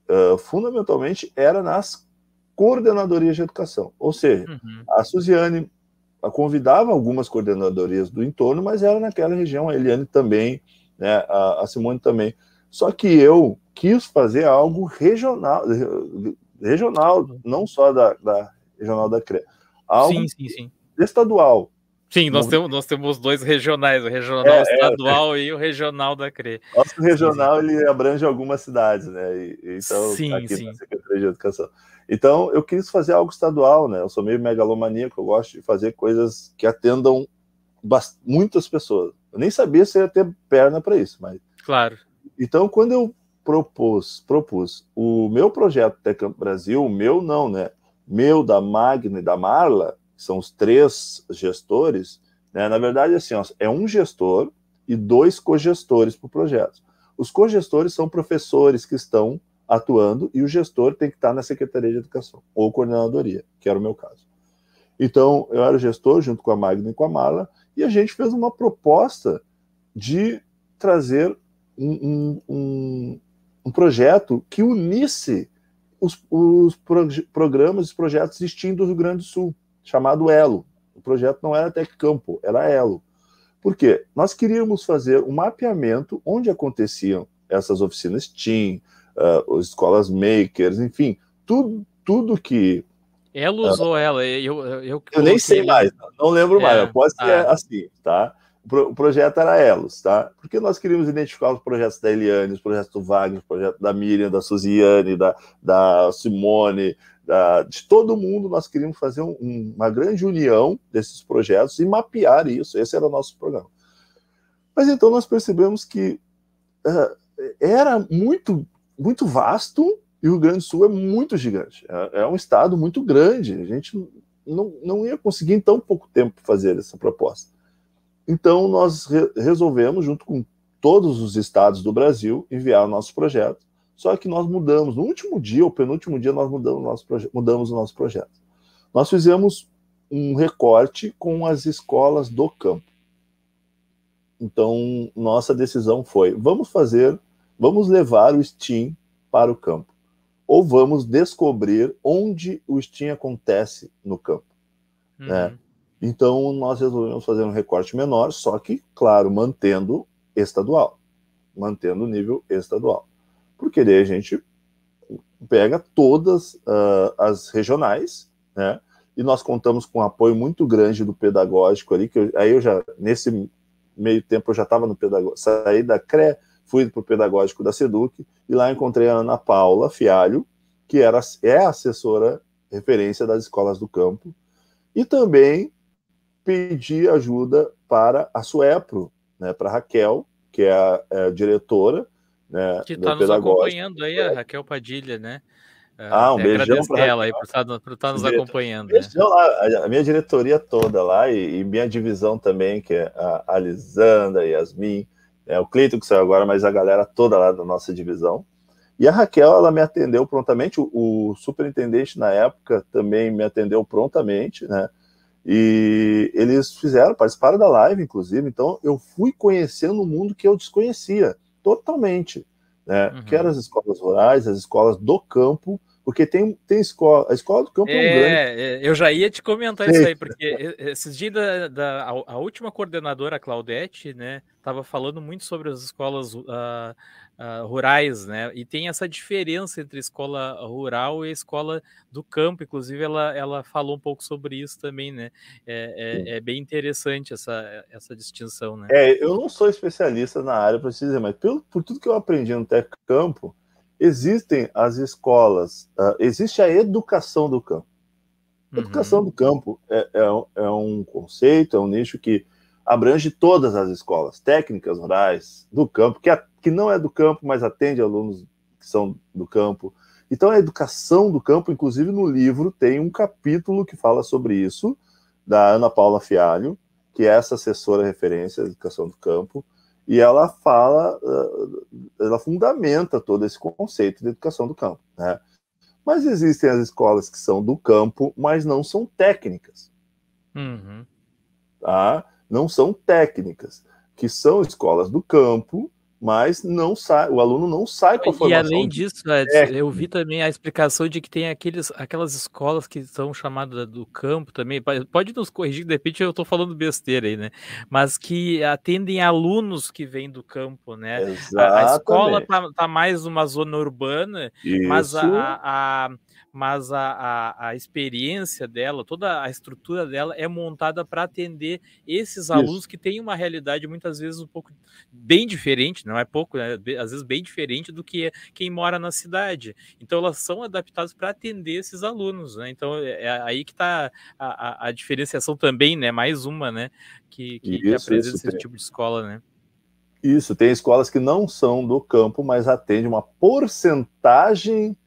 uh, fundamentalmente, era nas coordenadorias de educação. Ou seja, uhum. a Suziane convidava algumas coordenadorias do entorno, mas era naquela região, a Eliane também, né, a, a Simone também. Só que eu quis fazer algo regional, regional, não só da, da regional da CRE, algo sim, sim, sim. estadual. Sim, nós temos, nós temos dois regionais, o regional é, é. estadual é, e o regional da CRE. Nosso regional ele abrange algumas cidades, né? E, então, sim, aqui sim. na Secretaria de Educação. Então, eu quis fazer algo estadual, né? Eu sou meio megalomaníaco, eu gosto de fazer coisas que atendam muitas pessoas. Eu nem sabia se ia ter perna para isso, mas. Claro. Então, quando eu propus, propus o meu projeto Tecamp Brasil, o meu não, né? Meu, da Magna e da Marla, que são os três gestores, né? Na verdade, assim, ó, é um gestor e dois cogestores para o projeto. Os cogestores são professores que estão atuando e o gestor tem que estar na Secretaria de Educação ou coordenadoria, que era o meu caso. Então, eu era o gestor junto com a Magna e com a Marla e a gente fez uma proposta de trazer um, um, um, um projeto que unisse os, os pro, programas e projetos STEAM do Rio Grande do Sul, chamado Elo. O projeto não era Tec Campo, era Elo. Por quê? Nós queríamos fazer um mapeamento onde aconteciam essas oficinas STEAM, uh, as escolas makers, enfim, tudo, tudo que. Elos uh, ou ela? Eu, eu, eu, eu nem sei mais, não lembro é, mais, pode ser ah. assim, tá? o projeto era Elos, tá? Porque nós queríamos identificar os projetos da Eliane, os projetos do Wagner, os projetos da Miriam, da Suziane, da, da Simone, da, de todo mundo, nós queríamos fazer um, uma grande união desses projetos e mapear isso. Esse era o nosso programa. Mas então nós percebemos que uh, era muito, muito vasto e o Rio Grande do Sul é muito gigante. É, é um estado muito grande. A gente não, não ia conseguir em tão pouco tempo fazer essa proposta. Então, nós re resolvemos, junto com todos os estados do Brasil, enviar o nosso projeto. Só que nós mudamos. No último dia, ou penúltimo dia, nós mudamos o nosso, mudamos o nosso projeto. Nós fizemos um recorte com as escolas do campo. Então, nossa decisão foi: vamos fazer, vamos levar o STEAM para o campo. Ou vamos descobrir onde o STEAM acontece no campo. Né? Uhum. Né? Então, nós resolvemos fazer um recorte menor, só que, claro, mantendo estadual, mantendo o nível estadual. Porque daí a gente pega todas uh, as regionais, né? E nós contamos com um apoio muito grande do pedagógico ali, que eu, aí eu já, nesse meio tempo, eu já estava no pedagógico, saí da CRE, fui para o pedagógico da SEDUC, e lá encontrei a Ana Paula Fialho, que era, é assessora referência das escolas do campo, e também pedir ajuda para a Suepro, né, para Raquel, que é a, é a diretora. Né, que está nos acompanhando aí, a Raquel Padilha, né? Ah, um beijão para ela aí por estar, tá por estar tá nos acompanhando. Né? Lá, a minha diretoria toda lá e, e, minha divisão também, que é a Alisandra, Yasmin, é, o Cleito que saiu agora, mas a galera toda lá da nossa divisão. E a Raquel, ela me atendeu prontamente, o, o superintendente na época também me atendeu prontamente, né? E eles fizeram, participaram da live, inclusive. Então, eu fui conhecendo um mundo que eu desconhecia totalmente, né? Uhum. Que eram as escolas rurais, as escolas do campo, porque tem, tem escola, a escola do campo é, é um grande. É, eu já ia te comentar isso aí, porque esses dias da, da a, a, última coordenadora, a Claudete, né, estava falando muito sobre as escolas uh, uh, rurais, né? E tem essa diferença entre escola rural e escola do campo. Inclusive, ela, ela falou um pouco sobre isso também, né? É, é, é bem interessante essa, essa distinção, né? É, eu não sou especialista na área, para dizer, mas pelo, por tudo que eu aprendi no Tec Campo, existem as escolas, uh, existe a educação do campo. A educação uhum. do campo é, é, é um conceito, é um nicho que abrange todas as escolas técnicas rurais do campo, que, a, que não é do campo, mas atende alunos que são do campo. Então, a educação do campo, inclusive no livro, tem um capítulo que fala sobre isso, da Ana Paula Fialho, que é essa assessora referência à educação do campo, e ela fala, ela fundamenta todo esse conceito de educação do campo. Né? Mas existem as escolas que são do campo, mas não são técnicas. Uhum. Tá? não são técnicas, que são escolas do campo, mas não sai, o aluno não sai com a formação. E além disso, Edson, eu vi também a explicação de que tem aqueles, aquelas escolas que são chamadas do campo também. Pode nos corrigir, de repente eu estou falando besteira aí, né? Mas que atendem alunos que vêm do campo, né? A, a, escola tá, tá, mais uma zona urbana, Isso. mas a, a mas a, a, a, experiência dela, toda a estrutura dela é montada para atender esses Isso. alunos que têm uma realidade muitas vezes um pouco bem diferente, não é pouco, né? às vezes bem diferente do que quem mora na cidade. Então elas são adaptadas para atender esses alunos, né? Então é, é aí que está a, a, diferenciação também, né? Mais uma, né? Que, que, isso, que apresenta esse tem. tipo de escola, né? Isso, tem escolas que não são do campo, mas atendem uma porcentagem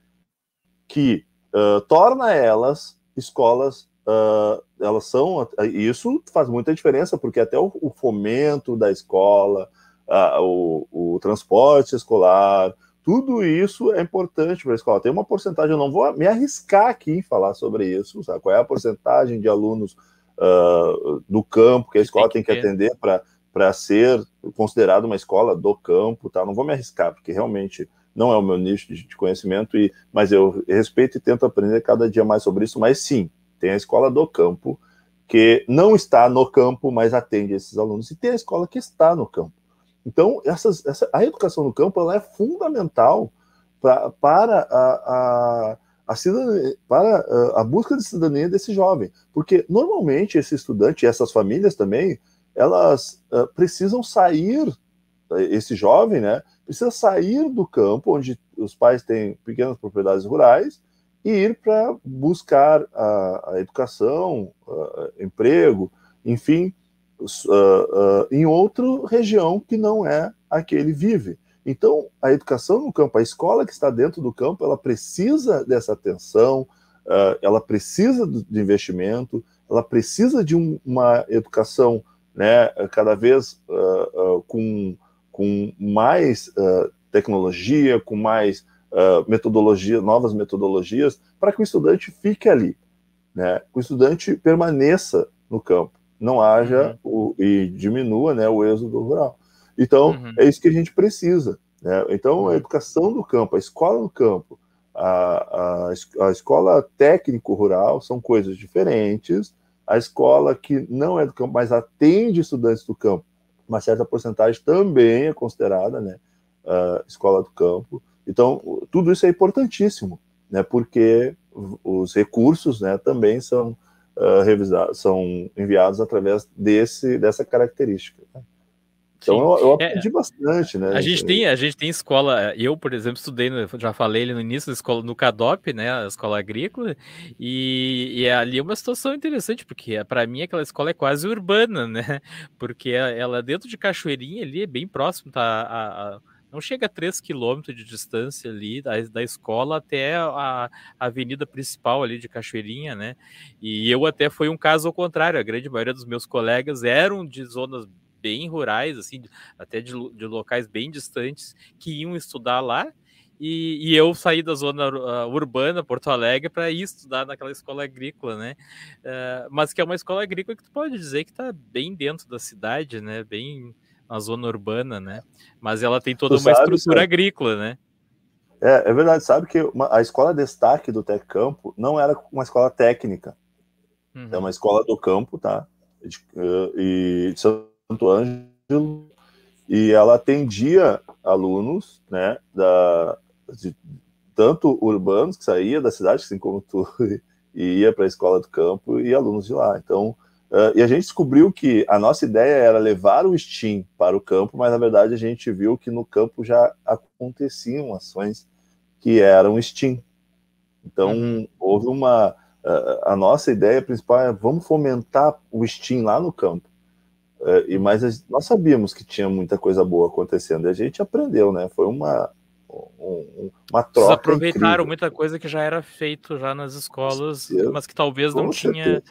que uh, torna elas escolas, uh, elas são, isso faz muita diferença, porque até o, o fomento da escola, uh, o, o, transporte escolar, tudo isso é importante para a escola. Tem uma porcentagem, eu não vou me arriscar aqui em falar sobre isso, sabe? qual é a porcentagem de alunos do campo que a escola tem que, tem que atender para ser considerada uma escola do campo, tá? Não vou me arriscar, porque realmente não é o meu nicho de conhecimento, e, mas eu respeito e tento aprender cada dia mais sobre isso. Mas sim, tem a escola do campo, que não está no campo, mas atende esses alunos, e tem a escola que está no campo. Então, essas, essa, a educação no campo ela é fundamental pra, para a, a, a, para a, a busca de cidadania desse jovem, porque normalmente esse estudante e essas famílias também, elas uh, precisam sair, esse jovem, né, precisa sair do campo, onde os pais têm pequenas propriedades rurais, e ir para buscar a, a educação, emprego, enfim, uh, em outra região que não é a que ele vive. Então, a educação no campo, a escola que está dentro do campo, ela precisa dessa atenção, ela precisa de investimento, ela precisa de um, uma educação né, cada vez com, com mais tecnologia, com mais uh, metodologia, novas metodologias, para que o estudante fique ali, né? o estudante permaneça no campo, não haja uhum. o, e diminua né, o êxodo rural. Então, uhum. é isso que a gente precisa. Né? Então, a uhum. educação do campo, a escola no campo, a, a, a escola técnico-rural são coisas diferentes. A escola que não é do campo, mas atende estudantes do campo, uma certa porcentagem também é considerada né, uh, escola do campo. Então, tudo isso é importantíssimo, né, porque os recursos né, também são, uh, revisados, são enviados através desse, dessa característica. Né? Então eu, eu, é, aprendi é, bastante, né? A gente tem, a gente tem escola. Eu, por exemplo, estudei, no, já falei no início da escola no CADOP, né? A escola agrícola, e, e ali é uma situação interessante, porque para mim aquela escola é quase urbana, né? [laughs] Porque ela dentro de Cachoeirinha ali é bem próximo, tá? A, a, não chega a 3 quilômetros de distância ali da, da escola até a, a, avenida principal ali de Cachoeirinha, né? E eu até foi um caso ao contrário, a grande maioria dos meus colegas eram de zonas bem rurais, assim, até de, de locais bem distantes, que iam estudar lá, e, e, eu saí da zona uh, urbana, Porto Alegre, para ir estudar naquela escola agrícola, né? Uh, mas que é uma escola agrícola que tu pode dizer que está bem dentro da cidade, né? Bem na zona urbana, né? Mas ela tem toda tu uma sabe, estrutura sabe? agrícola, né? É, é verdade, sabe que uma, a escola destaque do Tec Campo não era uma escola técnica, uhum. é uma escola do campo, tá? De, uh, e Santo Ângelo, e ela atendia alunos, né, da, de, tanto urbanos que saía da cidade, assim como tu, [laughs] e ia para a escola do campo, e alunos de lá. Então, Uh, e a gente descobriu que a nossa ideia era levar o Steam para o campo, mas na verdade a gente viu que no campo já aconteciam ações que eram Steam. Então uhum. houve uma. Uh, a nossa ideia principal é vamos fomentar o Steam lá no campo. Uh, e mas nós sabíamos que tinha muita coisa boa acontecendo e a gente aprendeu, né? Foi uma um, uma troca. Vocês aproveitaram incrível. muita coisa que já era feito já nas escolas, mas que talvez não tinha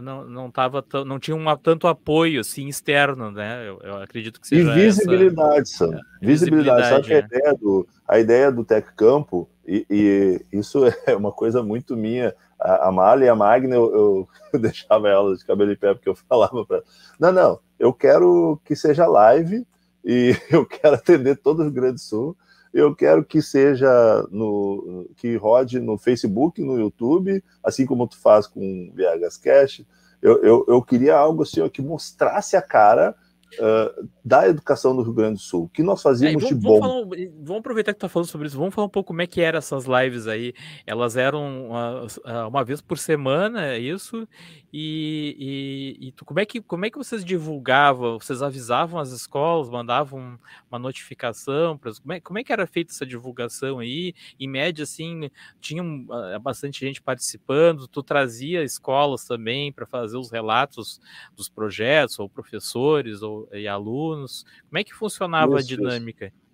não, não, tava não tinha um tanto apoio assim externo, né? Eu, eu acredito que seja e visibilidade, essa, Sam. É, visibilidade, sabe que a é. ideia do a ideia do Tech Campo e, e, isso [laughs] é uma coisa muito minha. A, a e a Magna eu, eu, [laughs] deixava elas de cabelo em pé porque eu falava para não, não, eu quero que seja live e [laughs] eu quero atender todo o Grande Sul eu quero que seja no que rode no Facebook, no YouTube, assim como tu faz com VHS Cash. Eu, eu, eu queria algo assim ó, que mostrasse a cara uh, da educação do Rio Grande do Sul, que nós fazíamos é, vamos, de bom. Vamos, falar, vamos, aproveitar que tu tá falando sobre isso, vamos falar um pouco como é que eram essas lives aí. Elas eram uma, uma vez por semana, é isso? E, e, e tu, como, é que, como é que vocês divulgavam? Vocês avisavam as escolas, mandavam uma notificação? Pra, como, é, como é que era feita essa divulgação aí? Em média, assim, tinha uh, bastante gente participando, tu trazia escolas também para fazer os relatos dos projetos, ou professores ou, e alunos? Como é que funcionava isso, a dinâmica? Isso.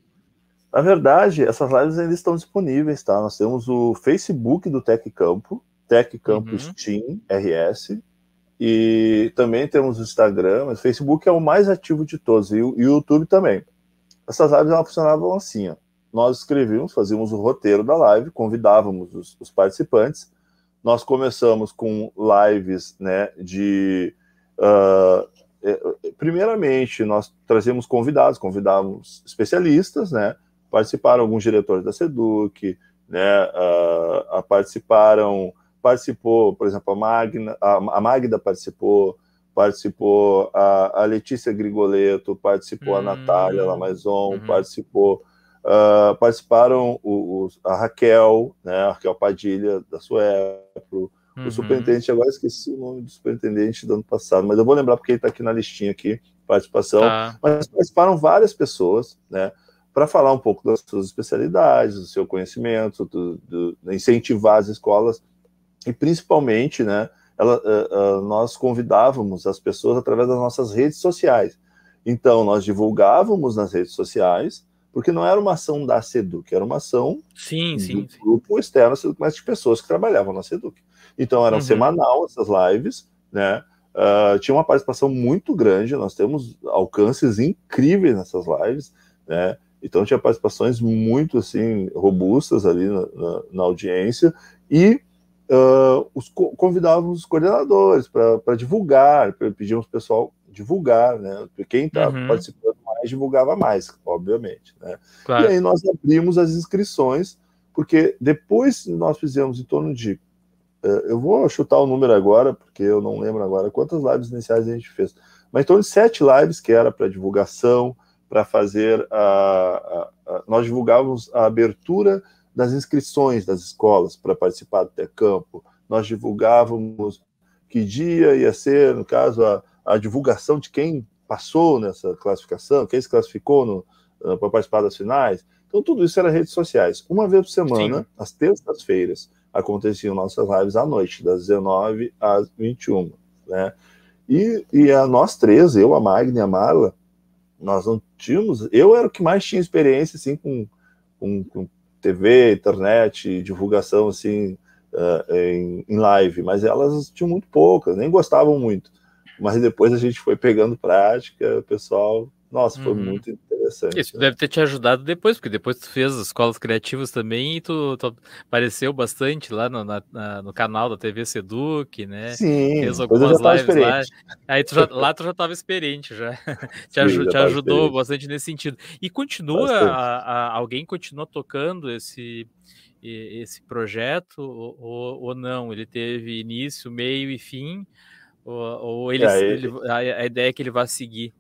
Na verdade, essas lives ainda estão disponíveis, tá? Nós temos o Facebook do Tec Campo, Tech Campus uhum. Team RS. E também temos o Instagram, o Facebook é o mais ativo de todos, e o YouTube também. Essas lives elas funcionavam assim: ó. nós escrevíamos, fazíamos o roteiro da live, convidávamos os, os participantes. Nós começamos com lives né, de. Uh, primeiramente, nós trazíamos convidados, convidávamos especialistas, né? participaram alguns diretores da SEDUC, né, uh, participaram, participou, por exemplo, a, Magna, a, Magda participou, participou a, a Letícia Grigoleto, participou hum, a Natália Lamaison, uhum. participou, uh, participaram o, o, a Raquel, né, a Raquel Padilha, da Suepro, uhum. o superintendente, agora esqueci o nome do superintendente do ano passado, mas eu vou lembrar porque ele está aqui na listinha aqui, participação, tá. mas participaram várias pessoas, né, para falar um pouco das suas especialidades, do seu conhecimento, do, do, incentivar as escolas e principalmente, né, ela, uh, uh, nós convidávamos as pessoas através das nossas redes sociais. Então, nós divulgávamos nas redes sociais, porque não era uma ação da SEDUC, era uma ação sim, sim, do sim. grupo externo, mas de pessoas que trabalhavam na SEDUC. Então, eram uhum. semanal essas lives, né? Uh, tinha uma participação muito grande, nós temos alcances incríveis nessas lives, né? Então tinha participações muito assim robustas ali na, na, na audiência e uh, os, convidávamos os coordenadores para divulgar, pedíamos o pessoal divulgar, né? Quem está uhum. participando mais divulgava mais, obviamente, né? Claro. E aí nós abrimos as inscrições, porque depois nós fizemos em torno de uh, eu vou chutar o número agora, porque eu não lembro agora quantas lives iniciais a gente fez, mas em torno de sete lives que era para divulgação, para fazer a, a, a, nós divulgávamos a abertura das inscrições das escolas para participar do Tecampo. Nós divulgávamos que dia ia ser, no caso, a, a divulgação de quem passou nessa classificação, quem se classificou uh, para participar das finais. Então, tudo isso era redes sociais. Uma vez por semana, Sim. às terças-feiras, aconteciam nossas lives à noite, das 19 às 21. Né? E, e a nós três, eu, a Magna e a Marla, nós não tínhamos. Eu era o que mais tinha experiência assim com, com, com TV, internet, divulgação assim uh, em, em, live, mas elas tinham muito poucas, nem gostavam muito. Mas depois a gente foi pegando prática, o pessoal nossa, foi uhum. muito interessante. Isso né? deve ter te ajudado depois, porque depois tu fez as escolas criativas também e tu, tu apareceu bastante lá no, na, no canal da TV Seduc, né? Sim, fez algumas lives lá. Aí tu já, lá tu já estava experiente, já. [laughs] te, Sim, já te ajudou experiente. bastante nesse sentido. E continua, a, a, alguém continua tocando esse esse projeto ou, ou não? Ele teve início, meio e fim? Ou, ou ele, é, ele, a, a ideia é que ele vai seguir?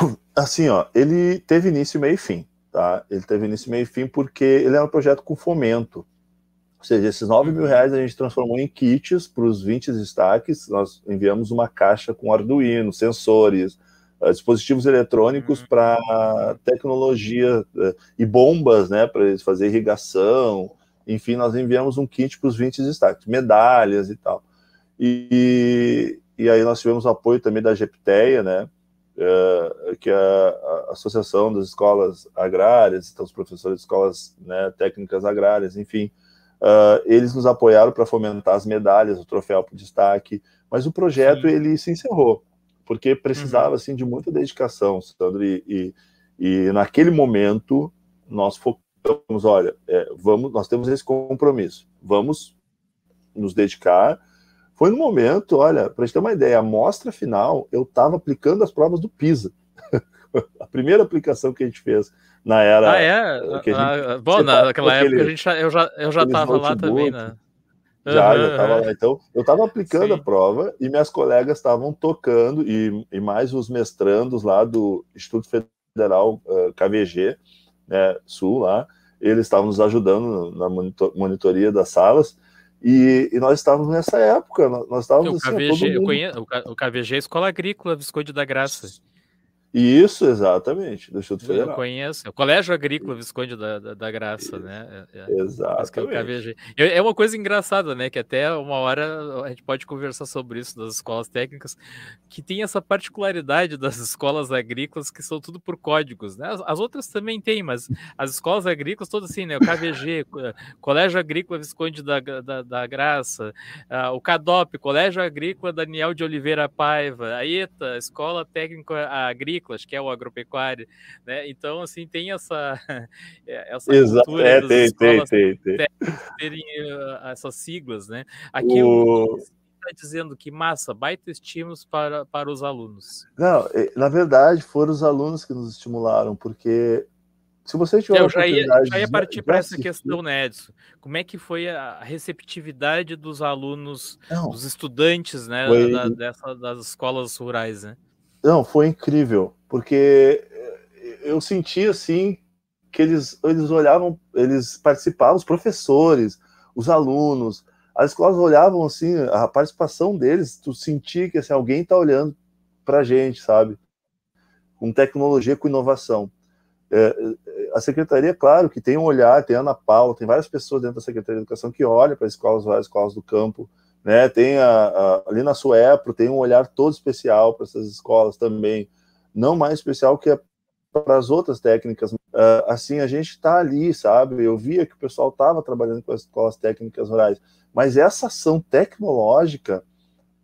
[coughs] Assim, ó, ele teve início, meio e fim, tá? Ele teve início, meio e fim porque ele era um projeto com fomento. Ou seja, esses 9 mil reais a gente transformou em kits para os 20 destaques. Nós enviamos uma caixa com Arduino, sensores, uh, dispositivos eletrônicos uhum. para tecnologia uh, e bombas, né, para eles fazer irrigação. Enfim, nós enviamos um kit para os 20 destaques, medalhas e tal. E, e aí nós tivemos o apoio também da GEPTEA, né, uh, que a, Associação das Escolas Agrárias, então os professores de escolas né, técnicas agrárias, enfim, uh, eles nos apoiaram para fomentar as medalhas, o troféu para destaque, mas o projeto Sim. ele se encerrou, porque precisava uhum. assim de muita dedicação, Sandro, e, e, e naquele momento nós focamos, olha, é, vamos, nós temos esse compromisso, vamos nos dedicar foi no momento, olha, para a gente ter uma ideia, a amostra final, eu estava aplicando as provas do PISA. [laughs] a primeira aplicação que a gente fez na era. Ah, é? Gente, ah, bom, naquela época aquele, a gente, eu já eu já estava lá também, né? Já, uhum, já estava lá. Então, eu estava aplicando sim. a prova e minhas colegas estavam tocando, e, e mais os mestrandos lá do Instituto Federal uh, KVG, né, Sul, lá, eles estavam nos ajudando na monitoria das salas. E, e, nós estávamos nessa época, nós estávamos o KVG, assim, eu conheço, o KVG é Escola Agrícola Visconde da Graça. Isso, exatamente, do Instituto Federal. Eu conheço, o Colégio Agrícola Visconde da, da, da Graça, né? É, é, exatamente. É, é uma coisa engraçada, né? Que até uma hora a gente pode conversar sobre isso das escolas técnicas, que tem essa particularidade [laughs] das escolas agrícolas que são tudo por códigos, né? As, as outras também têm, mas as escolas agrícolas todas assim, né? O KVG, Colégio Agrícola Visconde da, da, da Graça, uh, o CADOP, Colégio Agrícola Daniel de Oliveira Paiva, a ETA, Escola Técnica Agrícola, agrícolas, que é o agropecuário, né? Então, assim, tem essa, [laughs] essa Exato. cultura é, tem, tem, tem, tem. terem uh, essas siglas, né? Aqui o... está dizendo que massa, baita estímulos para, para os alunos. Não, na verdade, foram os alunos que nos estimularam, porque se você tiver é, eu já ia, já ia partir para essa questão, né, Edson? Como é que foi a receptividade dos alunos, Não, dos estudantes, né, foi... da, dessa, das escolas rurais, né? Não, foi incrível, porque eu senti assim que eles, eles olhavam, eles participavam, os professores, os alunos, as escolas olhavam assim, a participação deles, tu sentia que assim, alguém está olhando para a gente, sabe? Com tecnologia, com inovação. É, a secretaria, claro, que tem um olhar, tem Ana Paula, tem várias pessoas dentro da Secretaria de Educação que olham para as escolas, várias escolas do campo, né? Tem a, a, ali na Suepro, tem um olhar todo especial para essas escolas também, não mais especial que para as outras técnicas. Uh, assim, a gente está ali, sabe? Eu via que o pessoal estava trabalhando com as escolas técnicas rurais, mas essa ação tecnológica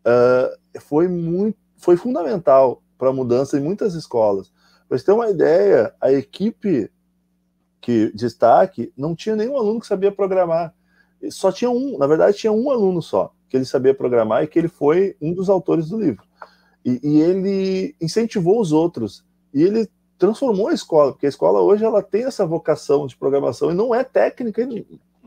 uh, foi muito, foi fundamental para a mudança em muitas escolas. Para você ter uma ideia, a equipe que destaque não tinha nenhum aluno que sabia programar. Só tinha um, na verdade, tinha um aluno só que ele sabia programar e que ele foi um dos autores do livro. E, e ele incentivou os outros. E ele transformou a escola, porque a escola hoje ela tem essa vocação de programação e não é técnica.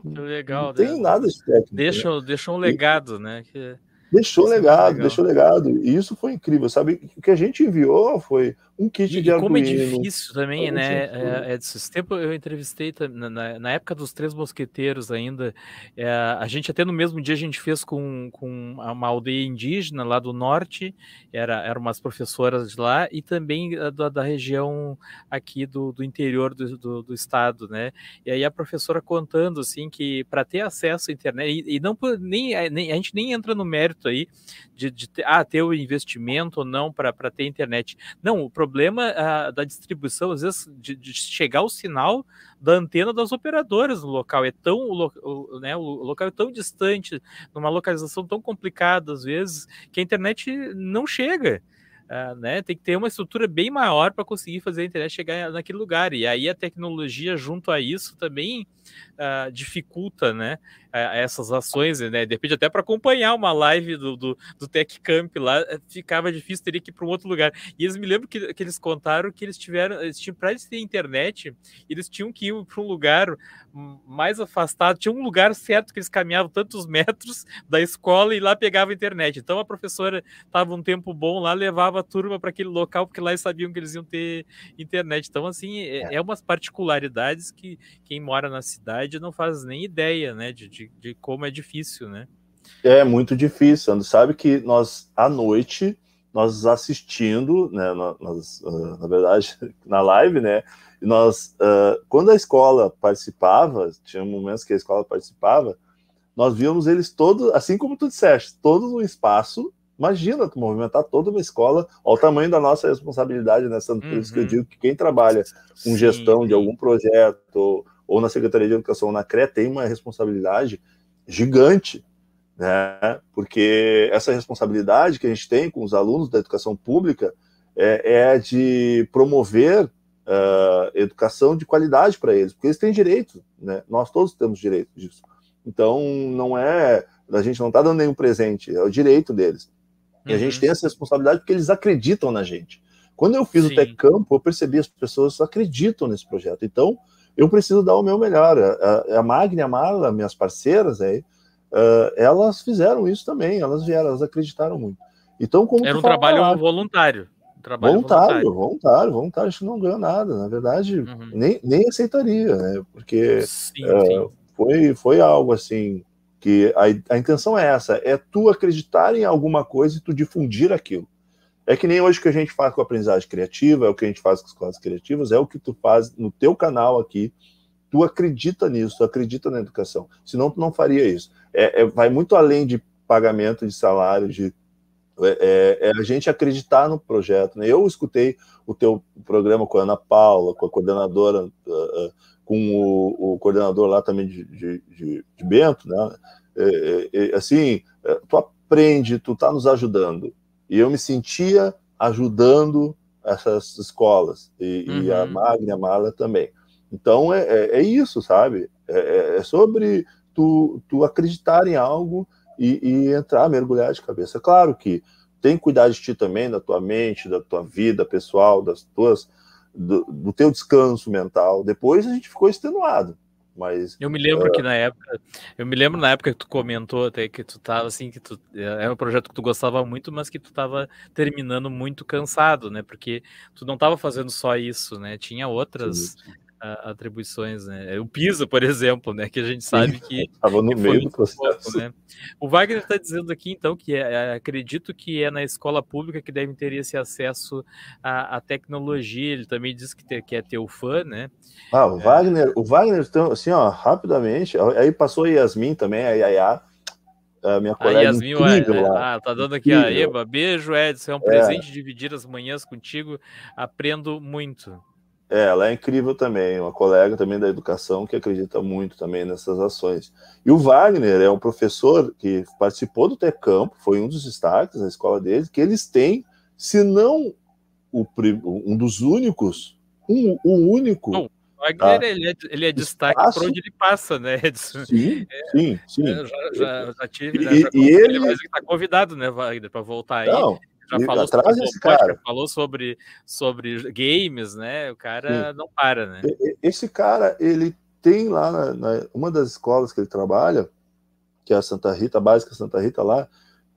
Legal, não tem né? nada de técnica. Deixa, né? deixa um legado, né? Que... Deixou legado, deixou legado. E isso foi incrível, sabe? O que a gente enviou foi um kit e, de Arduino. como é difícil também, né? É, é, esse tempo eu entrevistei na, na, época dos Três Mosqueteiros ainda. É, a gente até no mesmo dia a gente fez com, com uma aldeia indígena lá do norte, era, eram umas professoras de lá, e também da, da região aqui do, do interior do, do, do, estado, né? E aí a professora contando assim que para ter acesso à internet, e, e não nem, nem, a gente nem entra no mérito aí de, de ah, ter o investimento ou não para ter internet. Não, o problema ah, da distribuição, às vezes, de, de, chegar o sinal da antena das operadoras no local. É tão, o, né, o local é tão distante, numa localização tão complicada, às vezes, que a internet não chega. Uh, né, tem que ter uma estrutura bem maior para conseguir fazer a internet chegar naquele lugar. E aí a tecnologia, junto a isso, também uh, dificulta né, essas ações, né? De repente, até para acompanhar uma live do, do, do Tech Camp lá, eh, ficava difícil, teria que ir para um outro lugar. E eles me lembram que, que eles contaram que eles tiveram, eles tinham, para eles terem internet, eles tinham que ir para um lugar mais afastado, tinha um lugar certo que eles caminhavam tantos [laughs] metros da escola e lá pegava internet. Então a professora estava um tempo bom lá, levava a turma para aquele local, porque lá eles sabiam que eles iam ter internet. Então, assim, é, é umas particularidades que quem mora na cidade não faz nem ideia, né, de, de de, como é difícil, né? É muito difícil. Você sabe que nós, à noite, nós assistindo, né, nós, uh, na verdade, [laughs] na live, né, nós, uh, quando a escola participava, tinha momentos que a escola participava, nós víamos eles todos, assim como tu disseste, todos no espaço. Imagina tu movimentar toda uma escola, ao tamanho da nossa responsabilidade né, por isso que eu uhum. digo que quem trabalha com gestão de algum projeto ou na Secretaria de Educação ou na CRE tem uma responsabilidade gigante, né? Porque essa responsabilidade que a gente tem com os alunos da educação pública é, é de promover uh, educação de qualidade para eles, porque eles têm direito, né? Nós todos temos direito disso. Então, não é. A gente não está dando nenhum presente, é o direito deles. E a gente uhum. tem essa responsabilidade porque eles acreditam na gente. Quando eu fiz Sim. o Tec Campo, eu percebi as pessoas acreditam nesse projeto. Então, eu preciso dar o meu melhor. A, a Magna e a Marla, minhas parceiras aí, uh, elas fizeram isso também, elas vieram, elas acreditaram muito. Então, como Era um trabalho lá, voluntário. Um trabalho voluntário, voluntário, voluntário, voluntário, a gente não ganhou nada, na verdade, uhum. nem, nem aceitaria, né? Porque sim, uh, sim. Foi, foi algo assim que a, a intenção é essa, é tu acreditar em alguma coisa e tu difundir aquilo. É que nem hoje que a gente faz com a aprendizagem criativa, é o que a gente faz com as classes criativas, é o que tu faz no teu canal aqui. Tu acredita nisso, tu acredita na educação. Senão tu não faria isso. É, é vai muito além de pagamento de salário, de é, é, é, a gente acreditar no projeto. Né? Eu escutei o teu programa com a Ana Paula, com a coordenadora, uh, uh, com o, o, coordenador lá também de, de, de, de Bento, né? É, é, assim, tu aprende, tu tá nos ajudando. E eu me sentia ajudando essas escolas, e, uhum. e a uhum. Magna, a Marla também. Então é, é, é isso, sabe? É, é, é, sobre tu, tu acreditar em algo e, e, entrar, mergulhar de cabeça. Claro que tem que cuidar de ti também, da tua mente, da tua vida pessoal, das tuas do, do teu descanso mental. Depois a gente ficou extenuado. Mas, eu me lembro uh... que na época, eu me lembro na época que tu comentou até que tu tava assim, que tu era um projeto que tu gostava muito, mas que tu tava terminando muito cansado, né? Porque tu não tava fazendo só isso, né? Tinha outras sim, sim atribuições, né? O Pisa, por exemplo, né? Que a gente sabe que estava no meio do processo. Pouco, né? O Wagner está dizendo aqui, então, que é, é, acredito que é na escola pública que devem ter esse acesso à, à tecnologia. Ele também diz que, ter, que é teu fã, né? Ah, o é... Wagner, o Wagner, então, assim, ó, rapidamente. Aí passou a Yasmin também, a Yaya. A minha colega a Yasmin, incrível é. Ah, tá dando aqui incrível. a Eva. Beijo, Edson. É um presente dividir as manhãs contigo. Aprendo muito. É, ela é incrível também, uma colega também da educação que acredita muito também nessas ações. E o Wagner é um professor que participou do Tecampo, foi um dos destaques na escola deles, que eles têm, se não o, um dos únicos, um, o único. Não, o Wagner tá, ele, é, ele é destaque para onde ele passa, né, [laughs] Edson? Sim, é, sim, sim. Já, já, já tive, né, já e, ele está convidado, né, Wagner, para voltar aí. Não, já falou atrás sobre, esse cara. falou sobre, sobre games, né? O cara Sim. não para, né? Esse cara, ele tem lá na, na, uma das escolas que ele trabalha, que é a Santa Rita, a básica Santa Rita lá,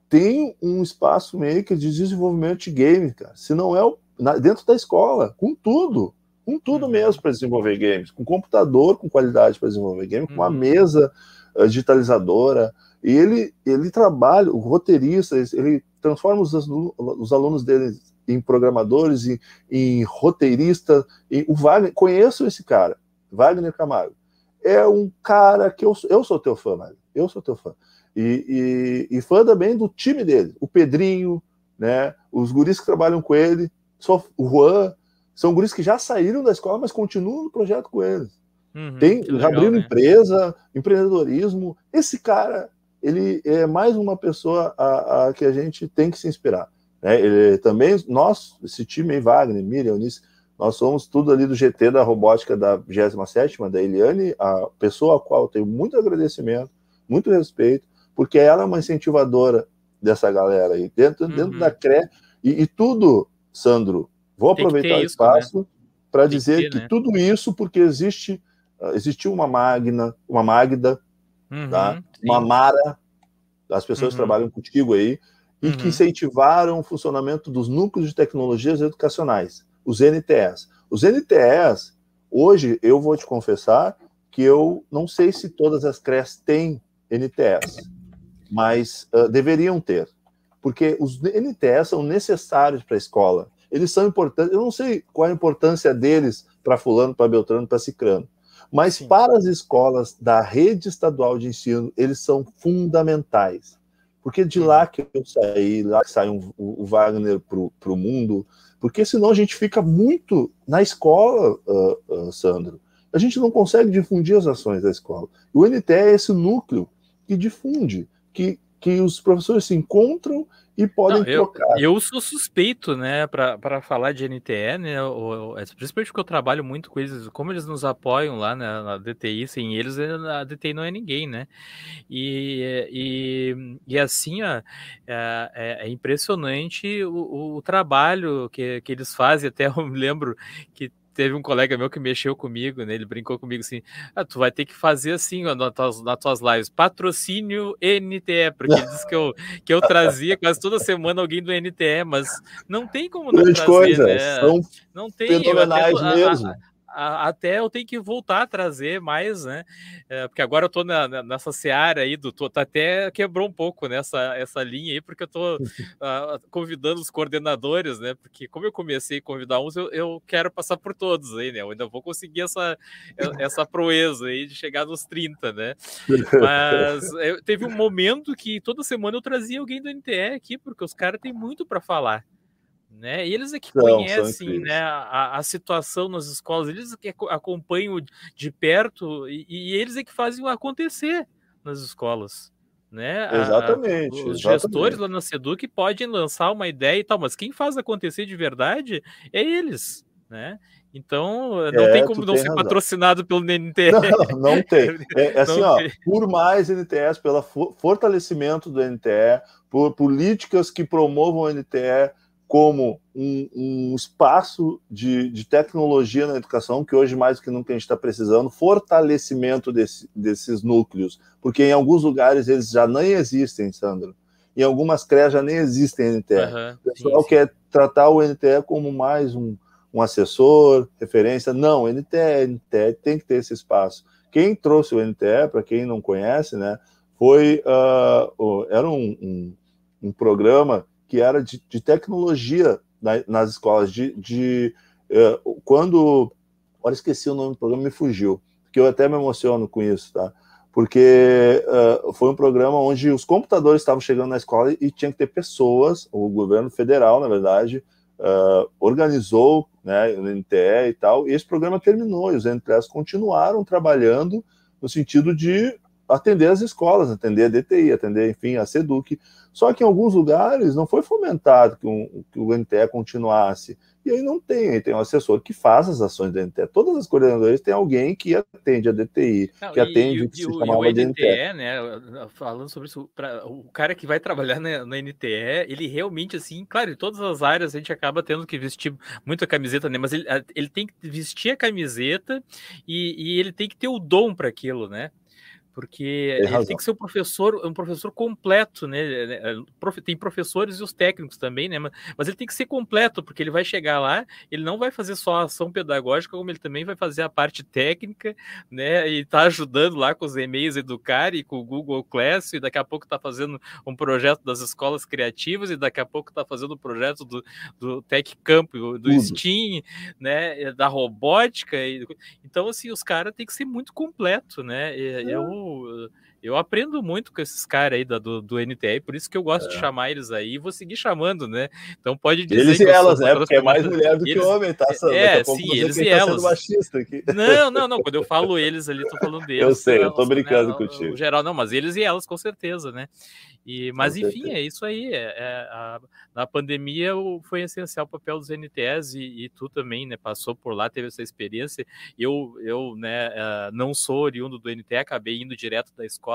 tem um espaço maker de desenvolvimento de game, cara. Se não é o, na, dentro da escola, com tudo, com tudo uhum. mesmo para desenvolver games, com computador com qualidade para desenvolver game, com uma uhum. mesa uh, digitalizadora. E ele, ele trabalha, o roteirista, ele transforma os, os alunos dele em programadores, em, em roteiristas. Em, o Wagner, conheço esse cara, Wagner Camargo. É um cara que eu, eu sou teu fã, Wagner. Eu sou teu fã. E, e, e, fã também do time dele, o Pedrinho, né? Os guris que trabalham com ele, só o Juan, são guris que já saíram da escola, mas continuam no projeto com eles. Uhum, Tem, legal, abrindo né? empresa, empreendedorismo. Esse cara ele é mais uma pessoa a, a que a gente tem que se inspirar. Né? Ele também, nós, esse time aí, Wagner, Miriam, Eunice, nós somos tudo ali do GT da robótica da 27 da Eliane, a pessoa a qual eu tenho muito agradecimento, muito respeito, porque ela é uma incentivadora dessa galera aí, dentro, uhum. dentro da CRE, e, e, tudo, Sandro, vou aproveitar o né? espaço né? para dizer que, ter, que né? tudo isso, porque existe, existiu uma Magna, uma Magda, uhum, tá? uma Mara, as pessoas uhum. que trabalham contigo aí, e uhum. que incentivaram o funcionamento dos núcleos de tecnologias educacionais, os NTEs. Os NTEs, hoje, eu vou te confessar que eu não sei se todas as CREs têm NTEs, mas uh, deveriam ter, porque os NTEs são necessários para a escola. Eles são importantes, eu não sei qual a importância deles para fulano, para Beltrano, para Cicrano, mas Sim. para as escolas da rede estadual de ensino, eles são fundamentais. Porque de lá que eu saí, lá que saiu o Wagner para o mundo, porque senão a gente fica muito na escola, uh, uh, Sandro. A gente não consegue difundir as ações da escola. O NTE é esse núcleo que difunde, que, que os professores se encontram e podem Não, eu, trocar. Eu sou suspeito, né, para falar de NTE, né, é, principalmente porque eu trabalho muito com eles, como eles nos apoiam lá né, na DTI, sem eles a DTI não é ninguém, né, e, e, e assim, ó, é, é, é impressionante o, o, trabalho que, que eles fazem, até eu me lembro que teve um colega meu que mexeu comigo, né? Ele brincou comigo assim: ah, tu vai ter que fazer assim ó, nas, tuas, nas tuas lives, patrocínio NTE, porque ele disse que eu, que eu trazia quase toda semana alguém do NTE, mas não tem como não trazer, coisa, né? São não tem. eu, mesmo. A, a, até eu tenho que voltar a trazer mais, né? É, porque agora eu tô na, nessa seara aí do tô, tá até quebrou um pouco nessa essa linha aí, porque eu tô uh, [laughs] convidando os coordenadores, né? Porque como eu comecei a convidar uns, eu, eu, quero passar por todos aí, né? Eu ainda vou conseguir essa, essa proeza aí de chegar nos 30, né? Mas [laughs] eu, teve um momento que toda semana eu trazia alguém do NTE aqui, porque os caras têm muito para falar né? E eles é que conhecem né, a, a, situação nas escolas, eles é que acompanham de perto e, e eles é que fazem acontecer nas escolas. Né? Exatamente. A, os exatamente. gestores lá na Seduc podem lançar uma ideia e tal, mas quem faz acontecer de verdade é eles, né? Então, não é, tem como não ser razão. patrocinado pelo NTE. Não, [laughs] não tem. É, é [laughs] assim, não ó, tem. por mais NTS, pelo fortalecimento do NTE, por políticas que promovam o NTE, como um, um espaço de, de, tecnologia na educação, que hoje mais do que nunca a gente está precisando, fortalecimento desse, desses núcleos, porque em alguns lugares eles já nem existem, Sandro. Em algumas CREAs já nem existem NTE. Uhum, o pessoal sim, sim. quer tratar o NTE como mais um, um assessor, referência. Não, NTE, NTE tem que ter esse espaço. Quem trouxe o NTE, para quem não conhece, né, foi uh, era um, um, um programa que era de, de tecnologia na, nas escolas, de, de uh, quando. Olha, esqueci o nome do programa, me fugiu, porque eu até me emociono com isso, tá? Porque uh, foi um programa onde os computadores estavam chegando na escola e tinha que ter pessoas, o governo federal, na verdade, uh, organizou né, o NTE e tal, e esse programa terminou, e os NTEs continuaram trabalhando no sentido de atender as escolas, atender a DTI, atender, enfim, a SEDUC. Só que em alguns lugares não foi fomentado que, um, que o NTE continuasse. E aí não tem, aí tem um assessor que faz as ações da NTE. Todas as coordenadoras têm alguém que atende a DTI, não, que atende o que se chamava o NTE, NTE, né, falando sobre isso, pra, o cara que vai trabalhar na, na, NTE, ele realmente, assim, claro, em todas as áreas a gente acaba tendo que vestir muita camiseta, né, mas ele, ele tem que vestir a camiseta e, e ele tem que ter o dom para aquilo, né? Porque ele tem que ser um professor, um professor completo, né? É, é, é, tem professores e os técnicos também, né? Mas ele tem que ser completo, porque ele vai chegar lá, ele não vai fazer só a ação pedagógica, como ele também vai fazer a parte técnica, né? E tá ajudando lá com os e-mails Educar e com o Google Class, e daqui a pouco tá fazendo um projeto das escolas criativas, e daqui a pouco tá fazendo o um projeto do, do Tech Camp, do Tudo. Steam, né? Da robótica. E... Então, assim, os caras têm que ser muito completo, né? E, eu øh, eu aprendo muito com esses caras aí do, do NTE, por isso que eu gosto é. de chamar eles aí e vou seguir chamando, né? Então pode dizer. Eles e elas, né? Porque é mais mulher do eles, que homem, tá? Sandra? É, sim, eles e tá elas. Não, não, não. [laughs] Quando eu falo eles ali, tô falando deles. Eu sei, eu tô brincando né? contigo. No geral, não, mas eles e elas, com certeza, né? E, mas Com enfim, certeza. é isso aí. É, é a, na pandemia foi essencial o papel dos NTS e, e, tu também, né? Passou por lá, teve essa experiência. Eu, eu né, uh, não sou oriundo do NTE, acabei indo direto da escola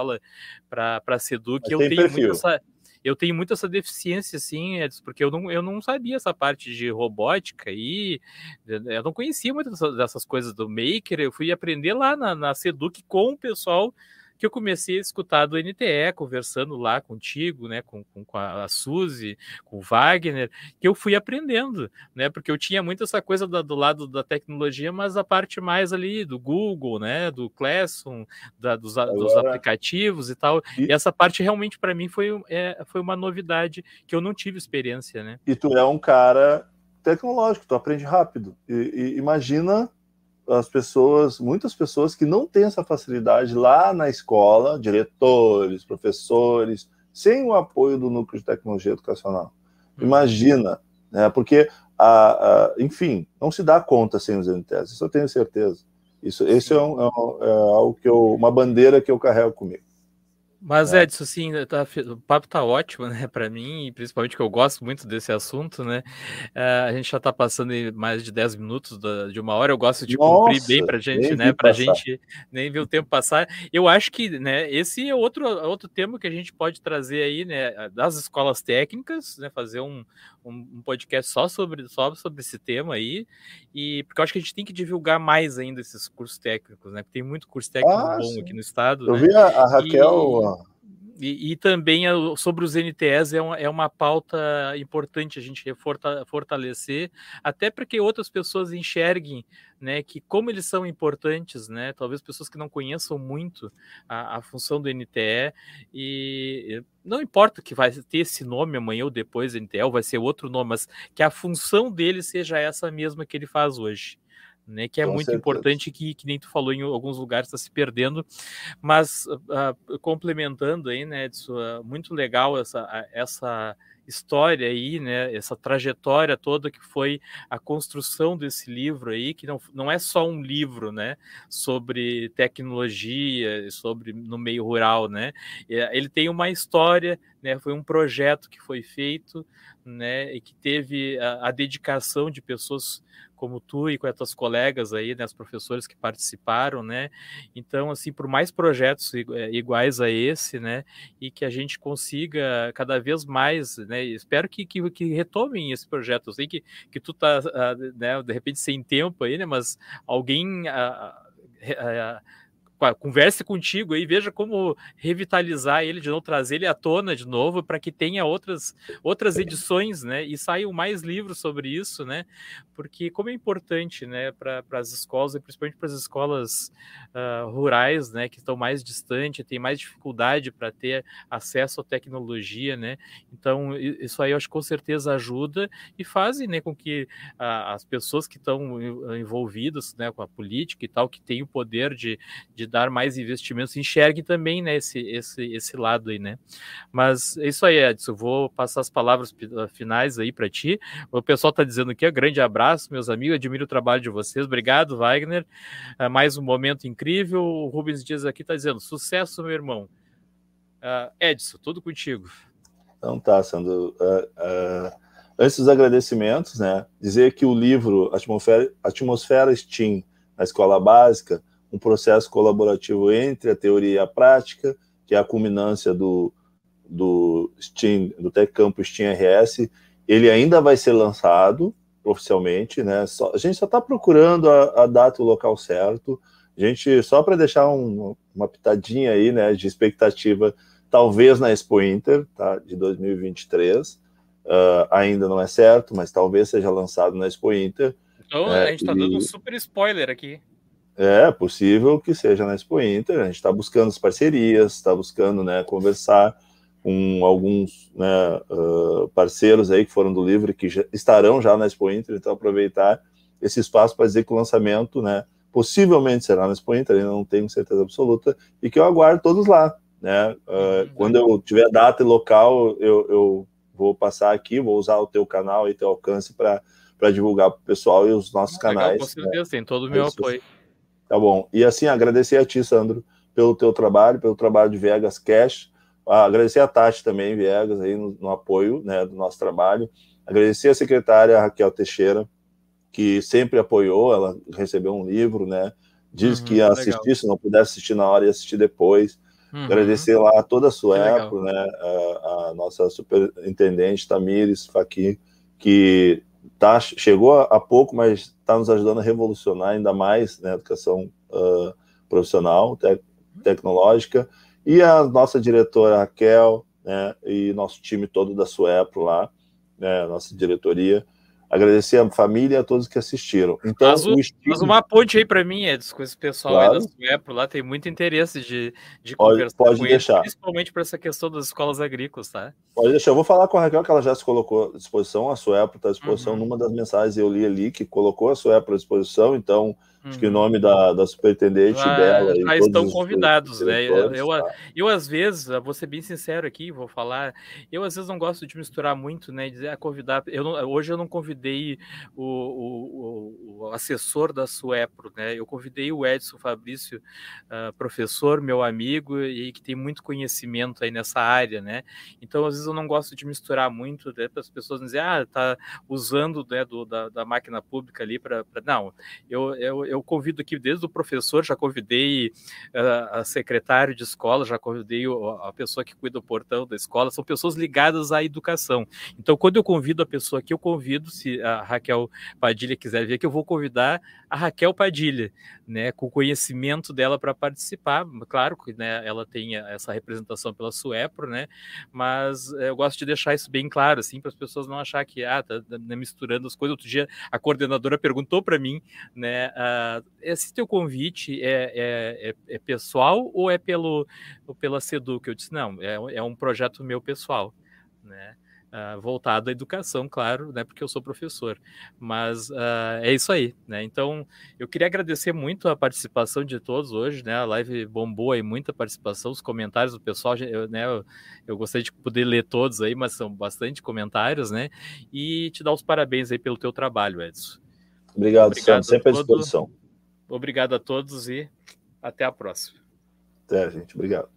para a Seduc. Eu tenho perfil. muito essa eu tenho muito essa deficiência, assim, Edson, porque eu não, eu não sabia essa parte de robótica e eu não conhecia muito dessas coisas do Maker. Eu fui aprender lá na, na Seduc com o pessoal que eu comecei a escutar do NTE, conversando lá contigo, né, com, com, com a, Suzy, com o Wagner, que eu fui aprendendo, né, porque eu tinha muito essa coisa da, do lado da tecnologia, mas a parte mais ali do Google, né, do Classroom, da, dos, Agora... dos, aplicativos e tal, e, e essa parte realmente para mim foi, é, foi uma novidade que eu não tive experiência, né. E tu é um cara tecnológico, tu aprende rápido, e, e imagina as pessoas, muitas pessoas que não têm essa facilidade lá na escola, diretores, professores, sem o apoio do núcleo de tecnologia educacional. Uhum. Imagina, né? Porque, a, a, enfim, não se dá conta sem os NTS, isso eu tenho certeza. Isso, esse é, um, é, um, é algo que eu, uma bandeira que eu carrego comigo. Mas, é. Edson, assim, tá, o papo tá ótimo, [laughs] né, para mim, principalmente que eu gosto muito desse assunto, né? Uh, a gente já tá passando mais de 10 minutos da, de uma hora, eu gosto de Nossa, cumprir bem pra gente, né? Pra passar. gente nem ver o tempo passar. Eu acho que, né, esse é outro, outro tema que a gente pode trazer aí, né, das escolas técnicas, né, fazer um, um, um podcast só sobre, só sobre esse tema aí, e porque eu acho que a gente tem que divulgar mais ainda esses cursos técnicos, né? Porque tem muito curso técnico ah, bom sim. aqui no estado. Eu né? vi a, a Raquel. E e, também sobre os NTS é uma, é uma pauta importante a gente fortalecer, até para que outras pessoas enxerguem né, que como eles são importantes, né, talvez pessoas que não conheçam muito a, a função do NTE, e não importa que vai ter esse nome amanhã ou depois, NTE, ou vai ser outro nome, mas que a função dele seja essa mesma que ele faz hoje né, que é Com muito certeza. importante, que, que nem tu falou em alguns lugares está se perdendo, mas uh, complementando aí, né, Edson, uh, muito legal essa, essa história aí, né, essa trajetória toda que foi a construção desse livro aí, que não, não é só um livro, né, sobre tecnologia, sobre no meio rural, né, é, ele tem uma história, né, foi um projeto que foi feito, né, e que teve a, a dedicação de pessoas como tu e com as tuas colegas aí, né, as professores que participaram, né? Então, assim, por mais projetos eh, iguais a esse, né, e que a gente consiga cada vez mais, né, né? Espero que, que, que retomem esse projeto. Eu sei que, que tu tá, uh, né, de repente, sem tempo aí, né? Mas alguém. Uh, converse contigo aí, veja como revitalizar ele de novo, trazer ele à tona de novo, para que tenha outras, outras edições, né? E saiam mais livros sobre isso, né? Porque como é importante, né, para as escolas, e principalmente para as escolas uh, rurais, né, que estão mais distantes, tem mais dificuldade para ter acesso à tecnologia, né? Então, isso aí eu acho que com certeza ajuda e fazem, né, com que uh, as pessoas que estão envolvidas, né, com a política e tal, que têm o poder de, de dar mais investimentos, enxergue também né, esse, esse, esse lado aí, né? Mas é isso aí, Edson. Vou passar as palavras ah, finais aí para ti. O pessoal está dizendo aqui, grande abraço, meus amigos, admiro o trabalho de vocês. Obrigado, Wagner. É mais um momento incrível. O Rubens Dias aqui está dizendo: sucesso, meu irmão. Uh, Edson, tudo contigo. Então tá, Sandro. Uh, antes dos agradecimentos, né? Dizer que o livro Atmosfera, Atmosfera Steam na escola básica um processo colaborativo entre a teoria e a prática, que é a culminância do, do Steam, do Tech Campus Steam RS. Ele ainda vai ser lançado oficialmente, né? Só, a gente só está procurando a, a, data e o local certo. A gente, só para deixar um, uma pitadinha aí, né, de expectativa, talvez na Expo Inter, tá, de 2023. Uh, ah, ainda não é certo, mas talvez seja lançado na Expo Inter. Então, é, a gente está e... dando um super spoiler aqui. É possível que seja na Expo Inter. A gente está buscando as parcerias, está buscando né, conversar com alguns né, uh, parceiros aí que foram do livro que já, estarão já na Expo Inter. Então, aproveitar esse espaço para dizer que o lançamento né, possivelmente será na Expo Inter, ainda não tenho certeza absoluta, e que eu aguardo todos lá. Né? Uh, quando eu tiver data e local, eu, eu vou passar aqui, vou usar o teu canal e teu alcance para divulgar para o pessoal e os nossos Legal, canais. Com certeza, né? tem todo o meu apoio. Tá bom. E assim, agradecer a ti, Sandro, pelo teu trabalho, pelo trabalho de Viegas Cash. Ah, agradecer a Tati também, Viegas, aí no, no, apoio né, do nosso trabalho. Agradecer a secretária Raquel Teixeira, que sempre apoiou, ela recebeu um livro, né? Diz uhum, que ia assistir, legal. se não pudesse assistir na hora, ia assistir depois. Uhum. Agradecer lá a toda a Suepo, né? A, a, nossa superintendente Tamires Faqui, que tá, chegou há pouco, mas está nos ajudando a revolucionar ainda mais né, a educação uh, profissional, te tecnológica, e a nossa diretora Raquel, né, e nosso time todo da Suepro lá, né, nossa diretoria, agradecer a família e a todos que assistiram. Então, faz, o, uma ponte aí para mim, Edson, com esse pessoal claro. aí da Suepro lá, tem muito interesse de, de pode, conversar pode com deixar. Eles, principalmente para essa questão das escolas agrícolas, tá? Pode deixar, eu vou falar com a Raquel que ela já se colocou à disposição, a Suepro está à disposição, uhum. numa das mensagens eu li ali que colocou a Suepro à disposição, então Acho que o nome da, da superintendente já, dela. Já estão convidados, né? Eu, eu, tá. eu, às vezes, vou ser bem sincero aqui, vou falar, eu às vezes não gosto de misturar muito, né? Dizer, ah, convidar. Eu não, hoje eu não convidei o, o, o, assessor da Suepro, né? Eu convidei o Edson Fabrício, uh, professor, meu amigo, e que tem muito conhecimento aí nessa área, né? Então, às vezes, eu não gosto de misturar muito, né? Para as pessoas dizer, ah, tá usando né, do, da, da máquina pública ali para. Não, eu, eu eu convido aqui desde o professor, já convidei uh, a secretário de escola, já convidei a pessoa que cuida do portão da escola, são pessoas ligadas à educação. Então, quando eu convido a pessoa aqui, eu convido, se a Raquel Padilha quiser vir aqui, eu vou convidar a Raquel Padilha, né, com o conhecimento dela para participar. Claro que né, ela tem essa representação pela Suepro, né, mas eu gosto de deixar isso bem claro, assim, para as pessoas não achar que ah, tá, tá misturando as coisas. Outro dia a coordenadora perguntou para mim, né, uh, esse teu convite é, é, é, é, pessoal ou é pelo pela Seduc? Eu disse, não, é, é um projeto meu pessoal, né? Uh, voltado à educação, claro, né, porque eu sou professor. Mas uh, é isso aí, né? Então, eu queria agradecer muito a participação de todos hoje, né? A live bombou aí, muita participação, os comentários do pessoal, eu, né? Eu, eu gostaria de poder ler todos aí, mas são bastante comentários, né? E te dar os parabéns aí pelo teu trabalho, Edson. Obrigado, Obrigado sempre à disposição. Obrigado a todos e até a próxima. Até, gente. Obrigado.